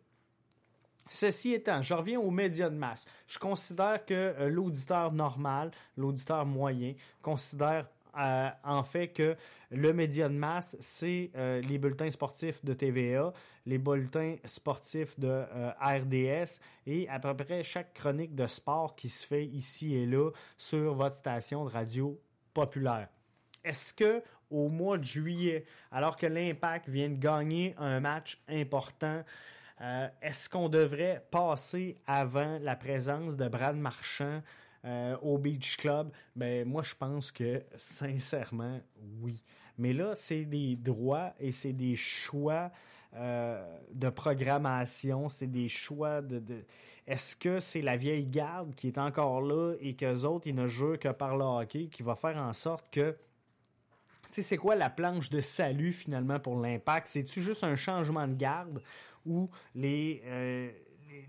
Ceci étant, je reviens aux médias de masse. Je considère que euh, l'auditeur normal, l'auditeur moyen, considère euh, en fait que le média de masse, c'est euh, les bulletins sportifs de TVA, les bulletins sportifs de euh, RDS et à peu près chaque chronique de sport qui se fait ici et là sur votre station de radio populaire. Est-ce que au mois de juillet, alors que l'Impact vient de gagner un match important, est-ce qu'on devrait passer avant la présence de Brad Marchand euh, au Beach Club, ben moi je pense que sincèrement oui. Mais là, c'est des droits et c'est des choix euh, de programmation, c'est des choix de, est-ce que c'est la vieille garde qui est encore là et qu'eux autres, ils ne jouent que par le hockey qui va faire en sorte que tu sais, c'est quoi la planche de salut finalement pour l'impact? C'est-tu juste un changement de garde où euh,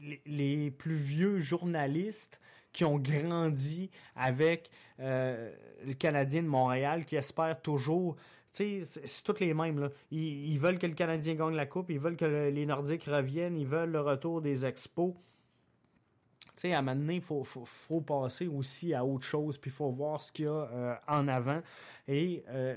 les, les, plus vieux journalistes qui ont grandi avec euh, le Canadien de Montréal, qui espèrent toujours. C'est toutes les mêmes. Là. Ils, veulent que le Canadien gagne la Coupe, ils veulent que les Nordiques reviennent, ils veulent le retour des expos. Sais, à un moment donné, il faut, faut, passer aussi à autre chose, puis il faut voir ce qu'il y a euh, en avant. Et euh,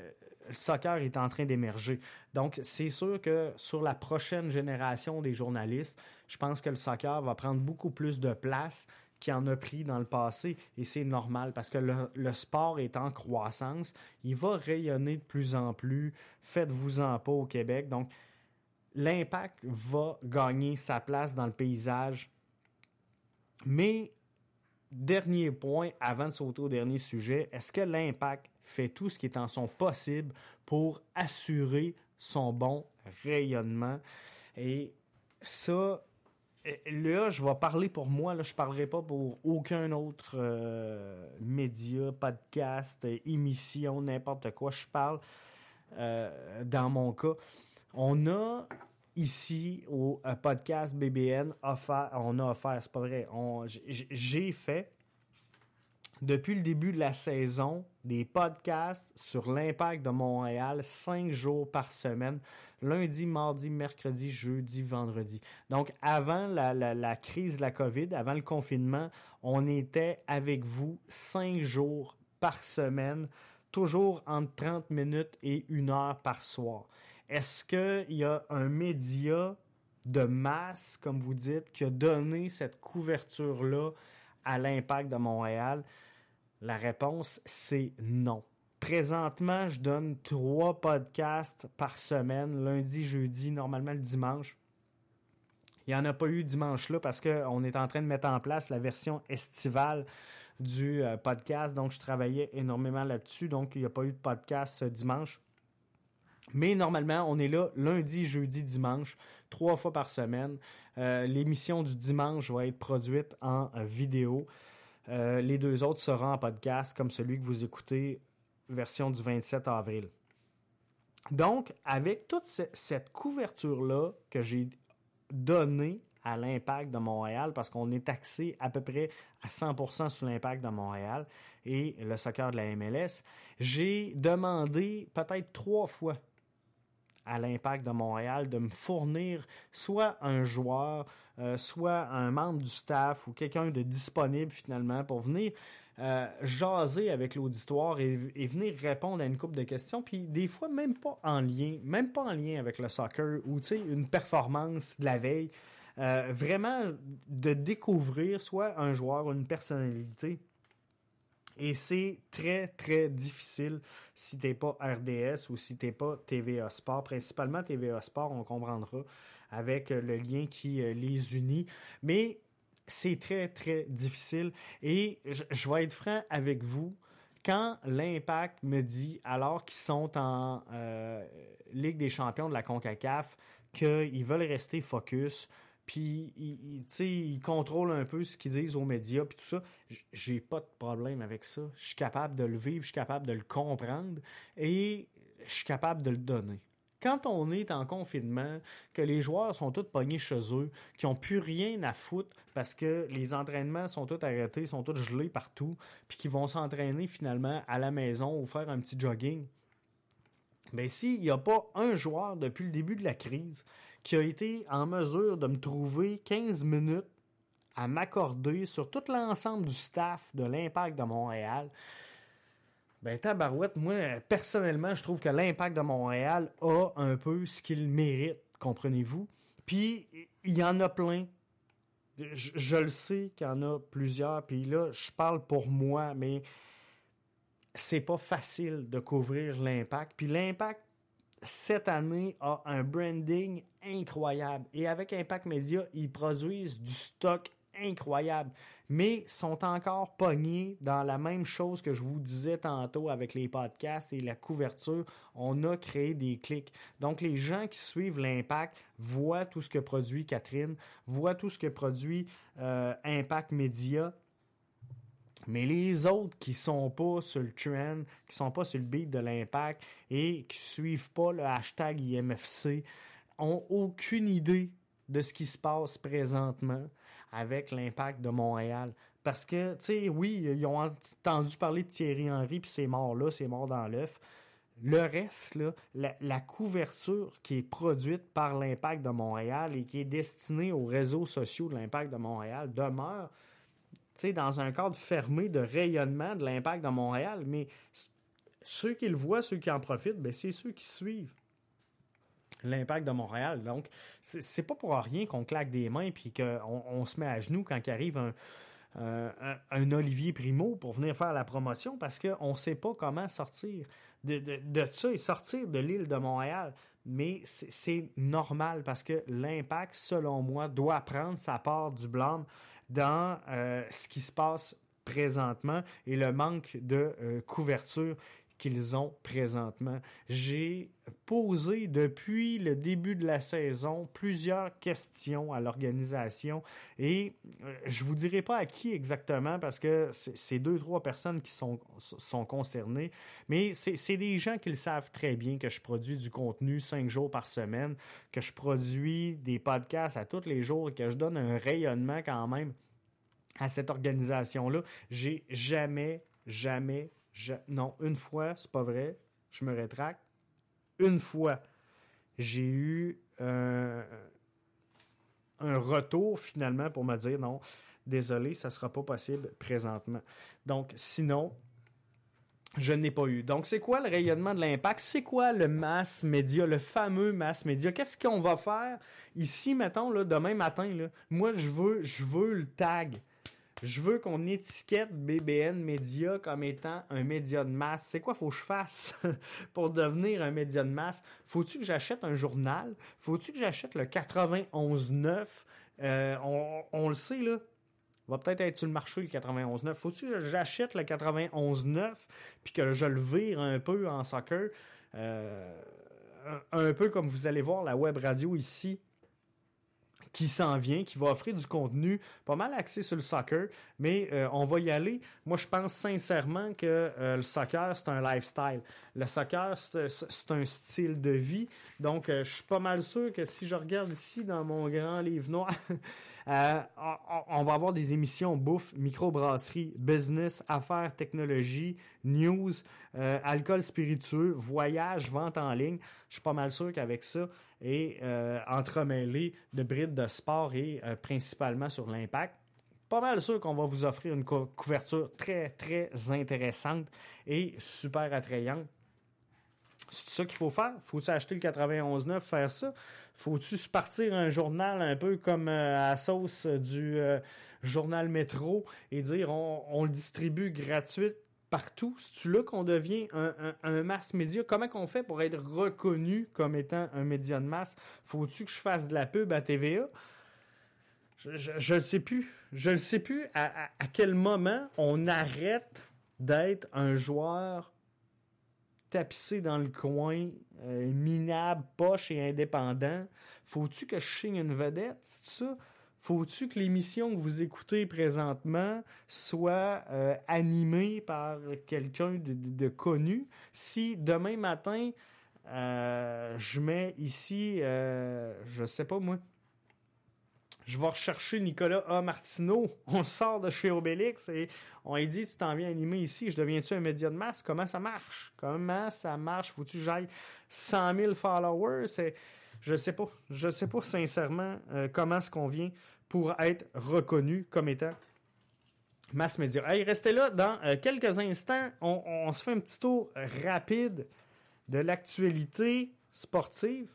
le soccer est en train d'émerger. Donc, c'est sûr que sur la prochaine génération des journalistes, je pense que le soccer va prendre beaucoup plus de place qui en a pris dans le passé et c'est normal parce que le, sport est en croissance, il va rayonner de plus en plus, faites-vous-en pas au Québec. Donc, l'impact va gagner sa place dans le paysage. Mais, dernier point, avant de sauter au dernier sujet, est-ce que l'impact fait tout ce qui est en son possible pour assurer son bon rayonnement? Et ça, là, je vais parler pour moi, là, je parlerai pas pour aucun autre euh, média, podcast, émission, n'importe quoi. Je parle euh, dans mon cas. On a ici au euh, podcast BBN offert, on a offert, c'est pas vrai, j'ai fait depuis le début de la saison des podcasts sur l'impact de Montréal cinq jours par semaine lundi, mardi, mercredi, jeudi, vendredi. Donc, avant la, crise de la COVID, avant le confinement, on était avec vous cinq jours par semaine, toujours entre 30 minutes et une heure par soir. Est-ce qu'il y a un média de masse, comme vous dites, qui a donné cette couverture-là à l'impact de Montréal? La réponse, c'est non. Présentement, je donne trois podcasts par semaine, lundi, jeudi, normalement le dimanche. Il n'y en a pas eu dimanche là parce qu'on est en train de mettre en place la version estivale du euh, podcast. Donc, je travaillais énormément là-dessus. Donc, il n'y a pas eu de podcast euh, dimanche. Mais normalement, on est là lundi, jeudi, dimanche, trois fois par semaine. Euh, l'émission du dimanche va être produite en vidéo. les deux autres seront en podcast, comme celui que vous écoutez, version du 27 avril. Donc, avec toute cette couverture-là que j'ai donnée à l'impact de Montréal parce qu'on est taxé à peu près à 100% sur l'impact de Montréal et le soccer de la MLS. J'ai demandé peut-être trois fois à l'impact de Montréal de me fournir soit un joueur, euh, soit un membre du staff ou quelqu'un de disponible finalement pour venir euh, jaser avec l'auditoire et, venir répondre à une couple de questions, puis des fois même pas en lien, même pas en lien avec le soccer ou une performance de la veille. Euh, vraiment de découvrir soit un joueur ou une personnalité. Et c'est très, très difficile si tu n'es pas RDS ou si tu n'es pas TVA Sport. Principalement TVA Sport, on comprendra avec le lien qui euh, les unit. Mais c'est très, très difficile. Et je, vais être franc avec vous. Quand l'Impact me dit, alors qu'ils sont en euh, Ligue des champions de la CONCACAF, qu'ils veulent rester focus, puis ils, contrôlent un peu ce qu'ils disent aux médias, puis tout ça. J'ai pas de problème avec ça. Je suis capable de le vivre, je suis capable de le comprendre et je suis capable de le donner. Quand on est en confinement, que les joueurs sont tous pognés chez eux, qui n'ont plus rien à foutre parce que les entraînements sont tous arrêtés, sont tous gelés partout, puis qui vont s'entraîner finalement à la maison ou faire un petit jogging, mais ben, s'il n'y a pas un joueur depuis le début de la crise qui a été en mesure de me trouver 15 minutes à m'accorder sur tout l'ensemble du staff de l'Impact de Montréal. Ben, tabarouette, moi, personnellement, je trouve que l'Impact de Montréal a un peu ce qu'il mérite, comprenez-vous? Puis, il y en a plein. Je, le sais qu'il y en a plusieurs, puis là, je parle pour moi, mais c'est pas facile de couvrir l'impact. Puis l'impact cette année a un branding incroyable. Et avec Impact Media, ils produisent du stock incroyable, mais sont encore pognés dans la même chose que je vous disais tantôt avec les podcasts et la couverture. On a créé des clics. Donc, les gens qui suivent l'impact voient tout ce que produit Catherine, voient tout ce que produit euh, Impact Media mais les autres qui sont pas sur le trend, qui sont pas sur le beat de l'impact et qui suivent pas le hashtag IMFC, ont aucune idée de ce qui se passe présentement avec l'impact de Montréal. Parce que, tu sais, oui, ils ont entendu parler de Thierry Henry, puis c'est mort là, c'est mort dans l'œuf. Le reste, la, couverture qui est produite par l'impact de Montréal et qui est destinée aux réseaux sociaux de l'impact de Montréal demeure dans un cadre fermé de rayonnement de l'impact dans Montréal, mais ceux qui le voient, ceux qui en profitent, ben, c'est ceux qui suivent l'impact de Montréal. Donc, c'est pas pour rien qu'on claque des mains puis qu'on on se met à genoux quand il arrive un, un, Olivier Primo pour venir faire la promotion parce qu'on ne sait pas comment sortir de, de, de ça et sortir de l'île de Montréal. Mais c'est normal parce que l'impact, selon moi, doit prendre sa part du blâme dans euh, ce qui se passe présentement et le manque de euh, couverture qu'ils ont présentement. J'ai posé depuis le début de la saison plusieurs questions à l'organisation et euh, je vous dirai pas à qui exactement parce que c'est deux trois personnes qui sont sont concernées, mais c'est des gens qui savent très bien que je produis du contenu cinq jours par semaine, que je produis des podcasts à tous les jours et que je donne un rayonnement quand même à cette organisation-là. J'ai jamais, jamais, non, une fois, c'est pas vrai, je me rétracte. Une fois, j'ai eu euh, un retour finalement pour me dire non, désolé, ça sera pas possible présentement. Donc, sinon, je n'ai pas eu. Donc, c'est quoi le rayonnement de l'impact? C'est quoi le mass média, le fameux mass média? Qu'est-ce qu'on va faire? Ici, mettons, là, demain matin? Moi, je veux, je veux le tag. Je veux qu'on étiquette BBN Média comme étant un média de masse. C'est quoi faut que je fasse pour devenir un média de masse? Faut-tu que j'achète un journal? Faut-tu que j'achète le 91.9? Euh, on, le sait, là, va peut-être être sur le marché le 91.9. Faut-tu que j'achète le 91.9 puis que je le vire un peu en soccer? Euh, un, peu comme vous allez voir la web radio ici qui s'en vient, qui va offrir du contenu pas mal axé sur le soccer, mais euh, on va y aller. Moi, je pense sincèrement que euh, le soccer, c'est un lifestyle. Le soccer, c'est un style de vie. Donc, je suis pas mal sûr que si je regarde ici dans mon grand livre noir, Euh, on, va avoir des émissions bouffe, microbrasserie, business, affaires, technologie, news, euh, alcool spiritueux, voyage, vente en ligne. Je suis pas mal sûr qu'avec ça et euh, entremêlé de brides de sport et principalement sur l'impact, pas mal sûr qu'on va vous offrir une couverture très, très intéressante et super attrayante. C'est ça qu'il faut faire. Faut-tu acheter le 91.9, faire ça? Faut-tu partir un journal un peu comme euh, à sauce du euh, journal métro et dire on, le distribue gratuit partout? C'est-tu là qu'on devient un, un, mass média? Comment qu'on fait pour être reconnu comme étant un média de masse? Faut-tu que je fasse de la pub à TVA? Je ne sais plus. Je ne sais plus à quel moment on arrête d'être un joueur tapissé dans le coin, euh, minable, poche et indépendant. Faut-tu que je signe une vedette, c'est ça? Faut-tu que l'émission que vous écoutez présentement soit euh, animée par quelqu'un de, connu? Si demain matin, euh, je mets ici, je sais pas moi, je vais rechercher Nicolas A. Martineau. On sort de chez Obélix et on lui dit Tu t'en viens animer ici, je deviens-tu un média de masse? Comment ça marche? Comment ça marche? Faut-tu que j'aille 100 000 followers? Je sais pas. Je sais pas sincèrement euh, comment est-ce qu'on vient pour être reconnu comme étant masse média. Hey, restez là dans euh, quelques instants. On se fait un petit tour rapide de l'actualité sportive.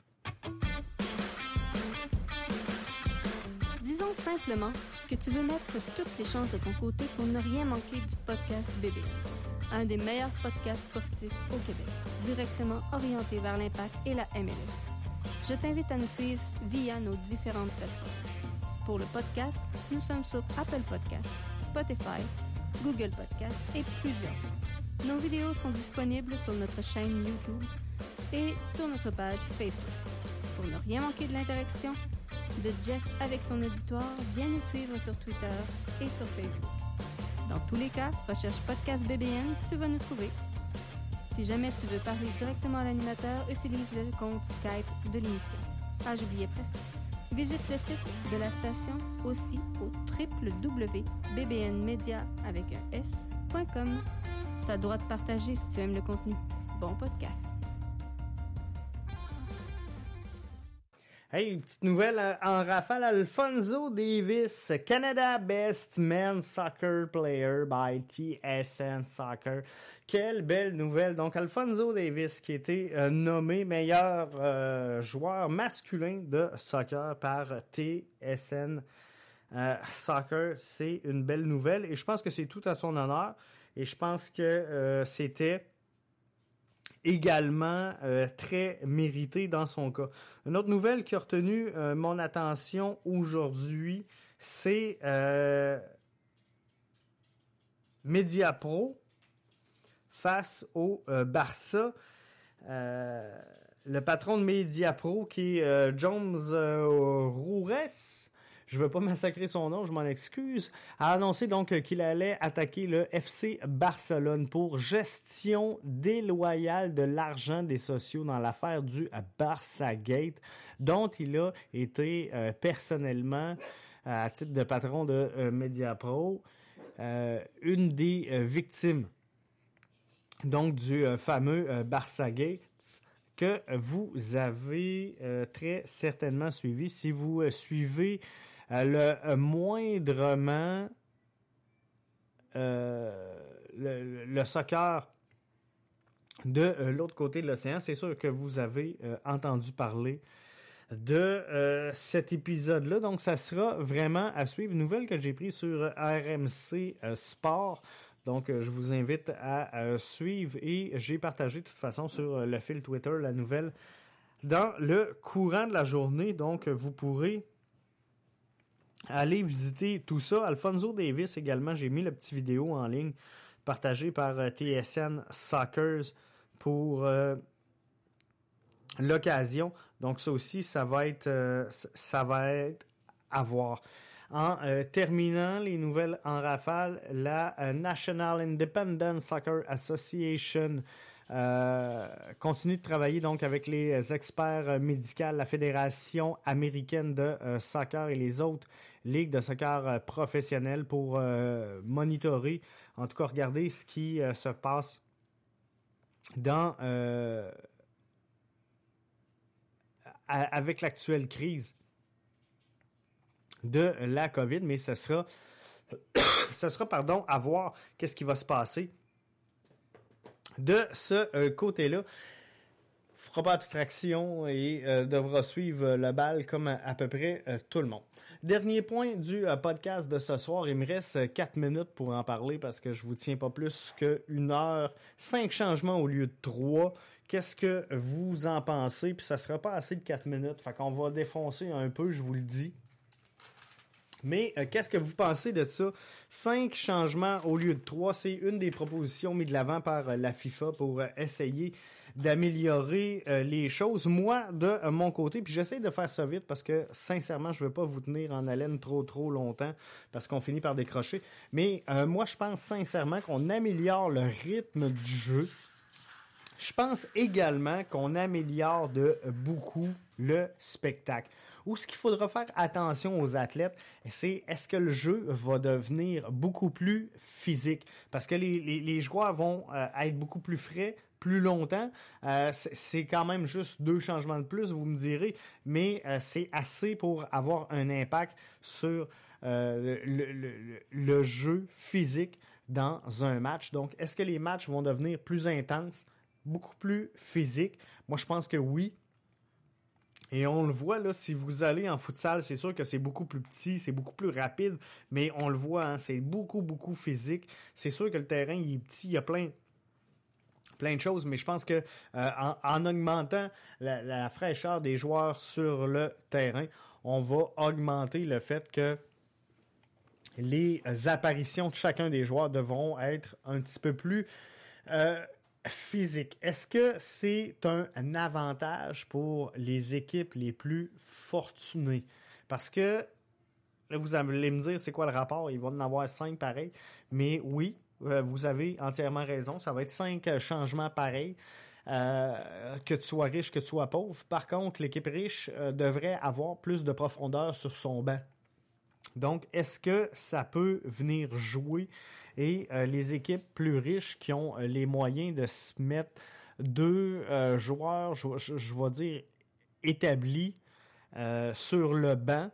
Simplement que tu veux mettre toutes les chances de ton côté pour ne rien manquer du podcast BBN, un des meilleurs podcasts sportifs au Québec, directement orienté vers l'impact et la MLS. Je t'invite à nous suivre via nos différentes plateformes. Pour le podcast, nous sommes sur Apple Podcasts, Spotify, Google Podcasts et plusieurs Nos vidéos sont disponibles sur notre chaîne YouTube et sur notre page Facebook. Pour ne rien manquer de l'interaction, de Jeff avec son auditoire, viens nous suivre sur Twitter et sur Facebook. Dans tous les cas, recherche Podcast BBN, tu vas nous trouver. Si jamais tu veux parler directement à l'animateur, utilise le compte Skype de l'émission. Ah, j'oubliais presque. Visite le site de la station aussi au www.bbnmedia avec un s.com. Tu as le droit de partager si tu aimes le contenu. Bon podcast. Hey, une petite nouvelle euh, en rafale. Alfonso Davis, Canada Best Men's Soccer Player by TSN Soccer. Quelle belle nouvelle. Donc, Alfonso Davis qui a été euh, nommé meilleur euh, joueur masculin de soccer par TSN Soccer. C'est une belle nouvelle et je pense que c'est tout à son honneur. Et je pense que c'était également euh, très mérité dans son cas. Une autre nouvelle qui a retenu euh, mon attention aujourd'hui, c'est euh, Mediapro face au Barça. le patron de Mediapro qui est James Roures je veux pas massacrer son nom, je m'en excuse, a annoncé donc qu'il allait attaquer le FC Barcelone pour gestion déloyale de l'argent des sociaux dans l'affaire du Barça Gate, dont il a été euh, personnellement, à titre de patron de euh, Mediapro, euh, une des victimes donc du fameux Barça Gate que vous avez très certainement suivi. Si vous suivez le euh, moindrement euh, le, soccer de l'autre côté de l'océan. C'est sûr que vous avez entendu parler de cet épisode-là. Donc, ça sera vraiment à suivre. Nouvelle que j'ai prise sur RMC Sport. Donc, je vous invite à suivre et j'ai partagé de toute façon sur le fil Twitter la nouvelle dans le courant de la journée. Donc, vous pourrez aller visiter tout ça. Alfonso Davis également, j'ai mis la petite vidéo en ligne partagée par euh, TSN Soccer pour euh, l'occasion. Donc, ça aussi, ça va être, euh, ça va être à voir. En terminant les nouvelles en rafale, la National Independent Soccer Association euh, continue de travailler donc avec les experts médicaux, la Fédération américaine de euh, soccer et les autres ligues de soccer euh, professionnelles pour monitorer, en tout cas regarder ce qui se passe dans avec l'actuelle crise de la COVID, mais ce sera, ce sera pardon, à voir qu'est-ce qui va se passer de ce euh, côté-là fera pas abstraction et euh, devra suivre la balle comme à, peu près euh, tout le monde. Dernier point du podcast de ce soir, il me reste 4 minutes pour en parler parce que je vous tiens pas plus qu'une heure. Cinq changements au lieu de trois. Qu'est-ce que vous en pensez? Puis ça sera pas assez de 4 minutes. Fait qu'on va défoncer un peu, je vous le dis. Mais euh, qu'est-ce que vous pensez de ça? Cinq changements au lieu de trois, c'est une des propositions mises de l'avant par euh, la FIFA pour euh, essayer d'améliorer les choses. Moi, de mon côté, puis j'essaie de faire ça vite parce que sincèrement, je ne veux pas vous tenir en haleine trop trop longtemps parce qu'on finit par décrocher. Mais moi, je pense sincèrement qu'on améliore le rythme du jeu. Je pense également qu'on améliore de beaucoup le spectacle. Ou ce qu'il faudra faire attention aux athlètes, c'est est-ce que le jeu va devenir beaucoup plus physique? Parce que les, joueurs vont euh, être beaucoup plus frais, plus longtemps. Euh, c'est quand même juste deux changements de plus, vous me direz, mais euh, c'est assez pour avoir un impact sur le, jeu physique dans un match. Donc, est-ce que les matchs vont devenir plus intenses, beaucoup plus physiques? Moi, je pense que oui. Et on le voit là, si vous allez en futsal, c'est sûr que c'est beaucoup plus petit, c'est beaucoup plus rapide, mais on le voit, hein, c'est beaucoup, beaucoup physique. C'est sûr que le terrain il est petit, il y a plein, plein de choses, mais je pense que euh, en, augmentant la, fraîcheur des joueurs sur le terrain, on va augmenter le fait que les apparitions de chacun des joueurs devront être un petit peu plus euh, physique. Est-ce que c'est un, avantage pour les équipes les plus fortunées? Parce que, là, vous allez me dire c'est quoi le rapport, il va en avoir cinq pareils. Mais oui, euh, vous avez entièrement raison, ça va être cinq changements pareils. Euh, que tu sois riche, que tu sois pauvre. Par contre, l'équipe riche euh, devrait avoir plus de profondeur sur son banc. Donc, est-ce que ça peut venir jouer et euh, les équipes plus riches qui ont euh, les moyens de se mettre deux euh, joueurs, je, je, vais dire, établis sur le banc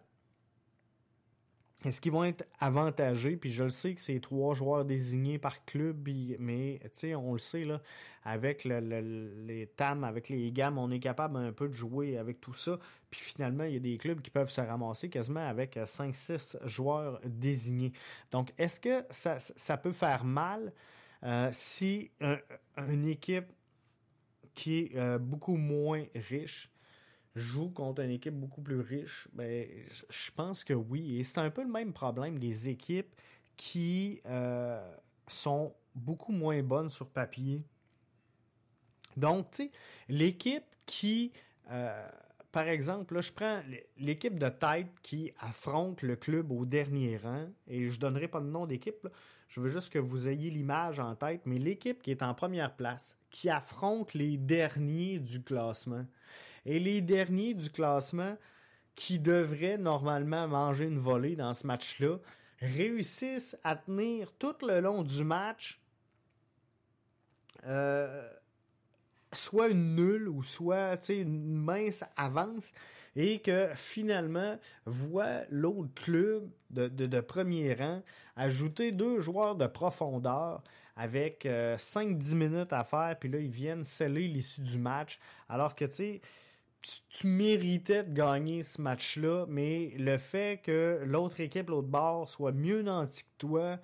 est-ce qu'ils vont être avantagés? Puis je le sais que c'est trois joueurs désignés par club, mais on le sait, là, avec les TAM, avec les gammes, on est capable un peu de jouer avec tout ça. Puis finalement, il y a des clubs qui peuvent se ramasser quasiment avec 5-6 joueurs désignés. Donc, est-ce que ça, peut faire mal euh, si une équipe qui est euh, beaucoup moins riche joue contre une équipe beaucoup plus riche, ben, je pense que oui. Et c'est un peu le même problème des équipes qui euh, sont beaucoup moins bonnes sur papier. Donc, tu sais, l'équipe qui, euh, par exemple, je prends l'équipe de tête qui affronte le club au dernier rang, et je donnerai pas de nom d'équipe, je veux juste que vous ayez l'image en tête, mais l'équipe qui est en première place, qui affronte les derniers du classement. Et les derniers du classement, qui devraient normalement manger une volée dans ce match-là, réussissent à tenir tout le long du match euh, soit une nulle ou soit une mince avance et que finalement voit l'autre club de, premier rang ajouter deux joueurs de profondeur avec 5-10 minutes à faire, puis là, ils viennent sceller l'issue du match, alors que, tu sais, tu, méritais de gagner ce match-là, mais le fait que l'autre équipe, l'autre bord, soit mieux nanti que toi,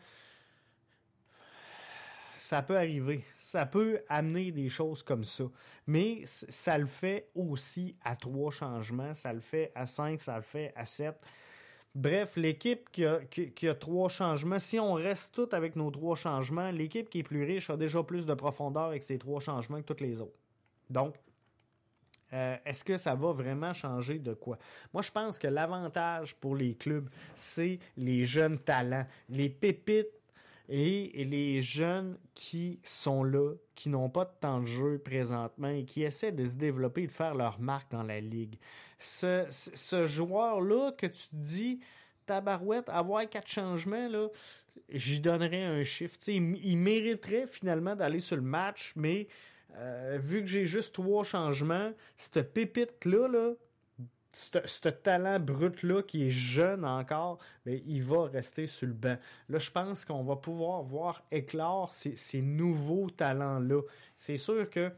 ça peut arriver. Ça peut amener des choses comme ça. Mais ça le fait aussi à trois changements. Ça le fait à cinq, ça le fait à sept. Bref, l'équipe qui a, trois changements, si on reste tout avec nos trois changements, l'équipe qui est plus riche a déjà plus de profondeur avec ses trois changements que toutes les autres. Donc, euh, est-ce que ça va vraiment changer de quoi? Moi, je pense que l'avantage pour les clubs, c'est les jeunes talents, les pépites et les jeunes qui sont là, qui n'ont pas de temps de jeu présentement et qui essaient de se développer et de faire leur marque dans la ligue. Ce, joueur-là que tu te dis, tabarouette, avoir quatre changements, là, j'y donnerais un chiffre. il, mériterait finalement d'aller sur le match, mais euh, vu que j'ai juste trois changements, cette pépite-là, là, ce talent brut-là qui est jeune encore, mais il va rester sur le banc. Là, je pense qu'on va pouvoir voir éclore ces, nouveaux talents-là. C'est sûr que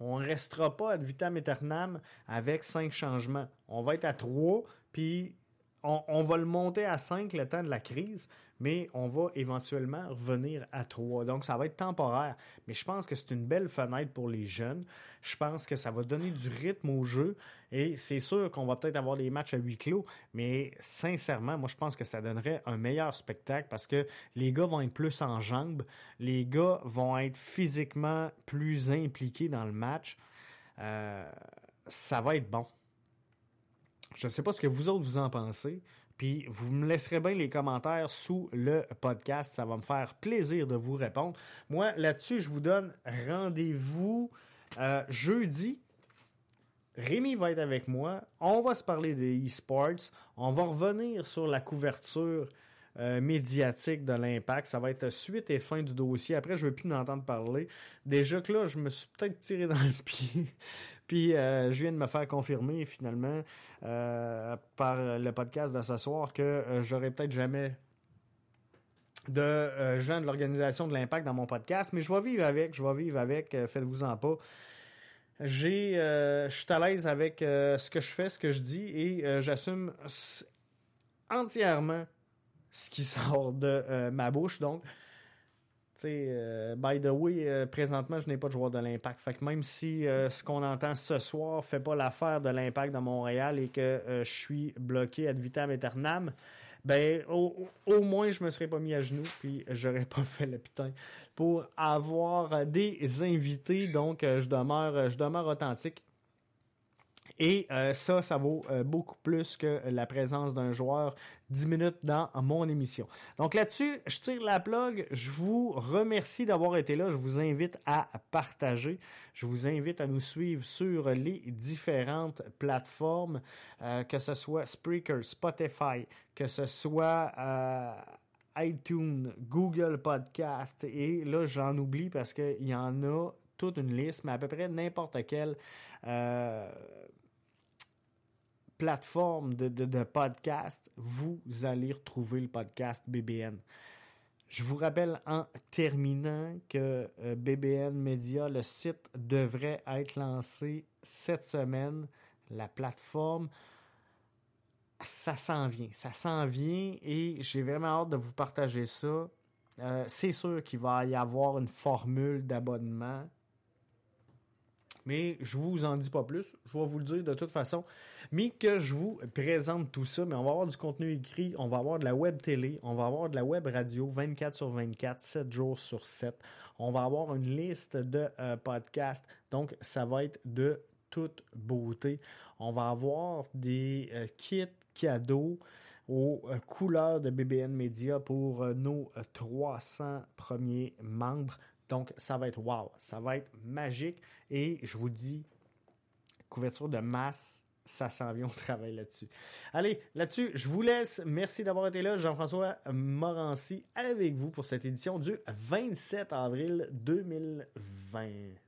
on restera pas à vitam aeternam avec cinq changements. On va être à trois, puis on, va le monter à cinq le temps de la crise mais on va éventuellement revenir à 3. Donc, ça va être temporaire. Mais je pense que c'est une belle fenêtre pour les jeunes. Je pense que ça va donner du rythme au jeu. Et c'est sûr qu'on va peut-être avoir des matchs à huis clos, mais sincèrement, moi, je pense que ça donnerait un meilleur spectacle parce que les gars vont être plus en jambes. Les gars vont être physiquement plus impliqués dans le match. Euh, ça va être bon. Je ne sais pas ce que vous autres vous en pensez. Puis vous me laisserez bien les commentaires sous le podcast. Ça va me faire plaisir de vous répondre. Moi, là-dessus, je vous donne rendez-vous euh, jeudi. Rémi va être avec moi. On va se parler des e-sports. On va revenir sur la couverture euh, médiatique de l'impact. Ça va être suite et fin du dossier. Après, je ne veux plus m'entendre parler. Déjà que là, je me suis peut-être tiré dans le pied. Puis euh, je viens de me faire confirmer finalement euh, par le podcast de ce soir que euh, j'aurais peut-être jamais de gens de l'organisation de l'impact dans mon podcast, mais je vais vivre avec, je vais vivre avec, faites-vous-en pas. J'ai, je suis à l'aise avec ce que je fais, ce que je dis, et j'assume entièrement ce qui sort de ma bouche. Donc, euh, by the way, euh, présentement, je n'ai pas de joueur de l'impact. Fait que même si euh, ce qu'on entend ce soir fait pas l'affaire de l'impact dans Montréal et que je suis bloqué ad vitam aeternam, ben au, moins je me serais pas mis à genoux puis j'aurais pas fait le putain pour avoir des invités. Donc je demeure je demeure authentique et euh, ça, ça vaut euh, beaucoup plus que la présence d'un joueur 10 minutes dans mon émission. Donc là-dessus, je tire la plug. Je vous remercie d'avoir été là. Je vous invite à partager. Je vous invite à nous suivre sur les différentes plateformes, euh, que ce soit Spreaker, Spotify, que ce soit iTunes, Google Podcast. Et là, j'en oublie parce qu'il y en a toute une liste, mais à peu près n'importe quel plateforme de, podcast, vous allez retrouver le podcast BBN. Je vous rappelle en terminant que euh, BBN Media, le site devrait être lancé cette semaine. La plateforme, ça s'en vient. Ça s'en vient et j'ai vraiment hâte de vous partager ça. Euh, c'est sûr qu'il va y avoir une formule d'abonnement mais je vous en dis pas plus. Je vais vous le dire de toute façon. Mais que je vous présente tout ça, mais on va avoir du contenu écrit, on va avoir de la web télé, on va avoir de la web radio 24 sur 24, 7 jours sur 7. On va avoir une liste de euh, podcasts. Donc, ça va être de toute beauté. On va avoir des euh, kits cadeaux aux euh, couleurs de BBN Media pour nos 300 premiers membres. Donc, ça va être wow, ça va être magique. Et je vous dis, couverture de masse, ça s'en vient, on travaille là-dessus. Allez, là-dessus, je vous laisse. Merci d'avoir été là. Jean-François Morancy avec vous pour cette édition du 27 avril 2020.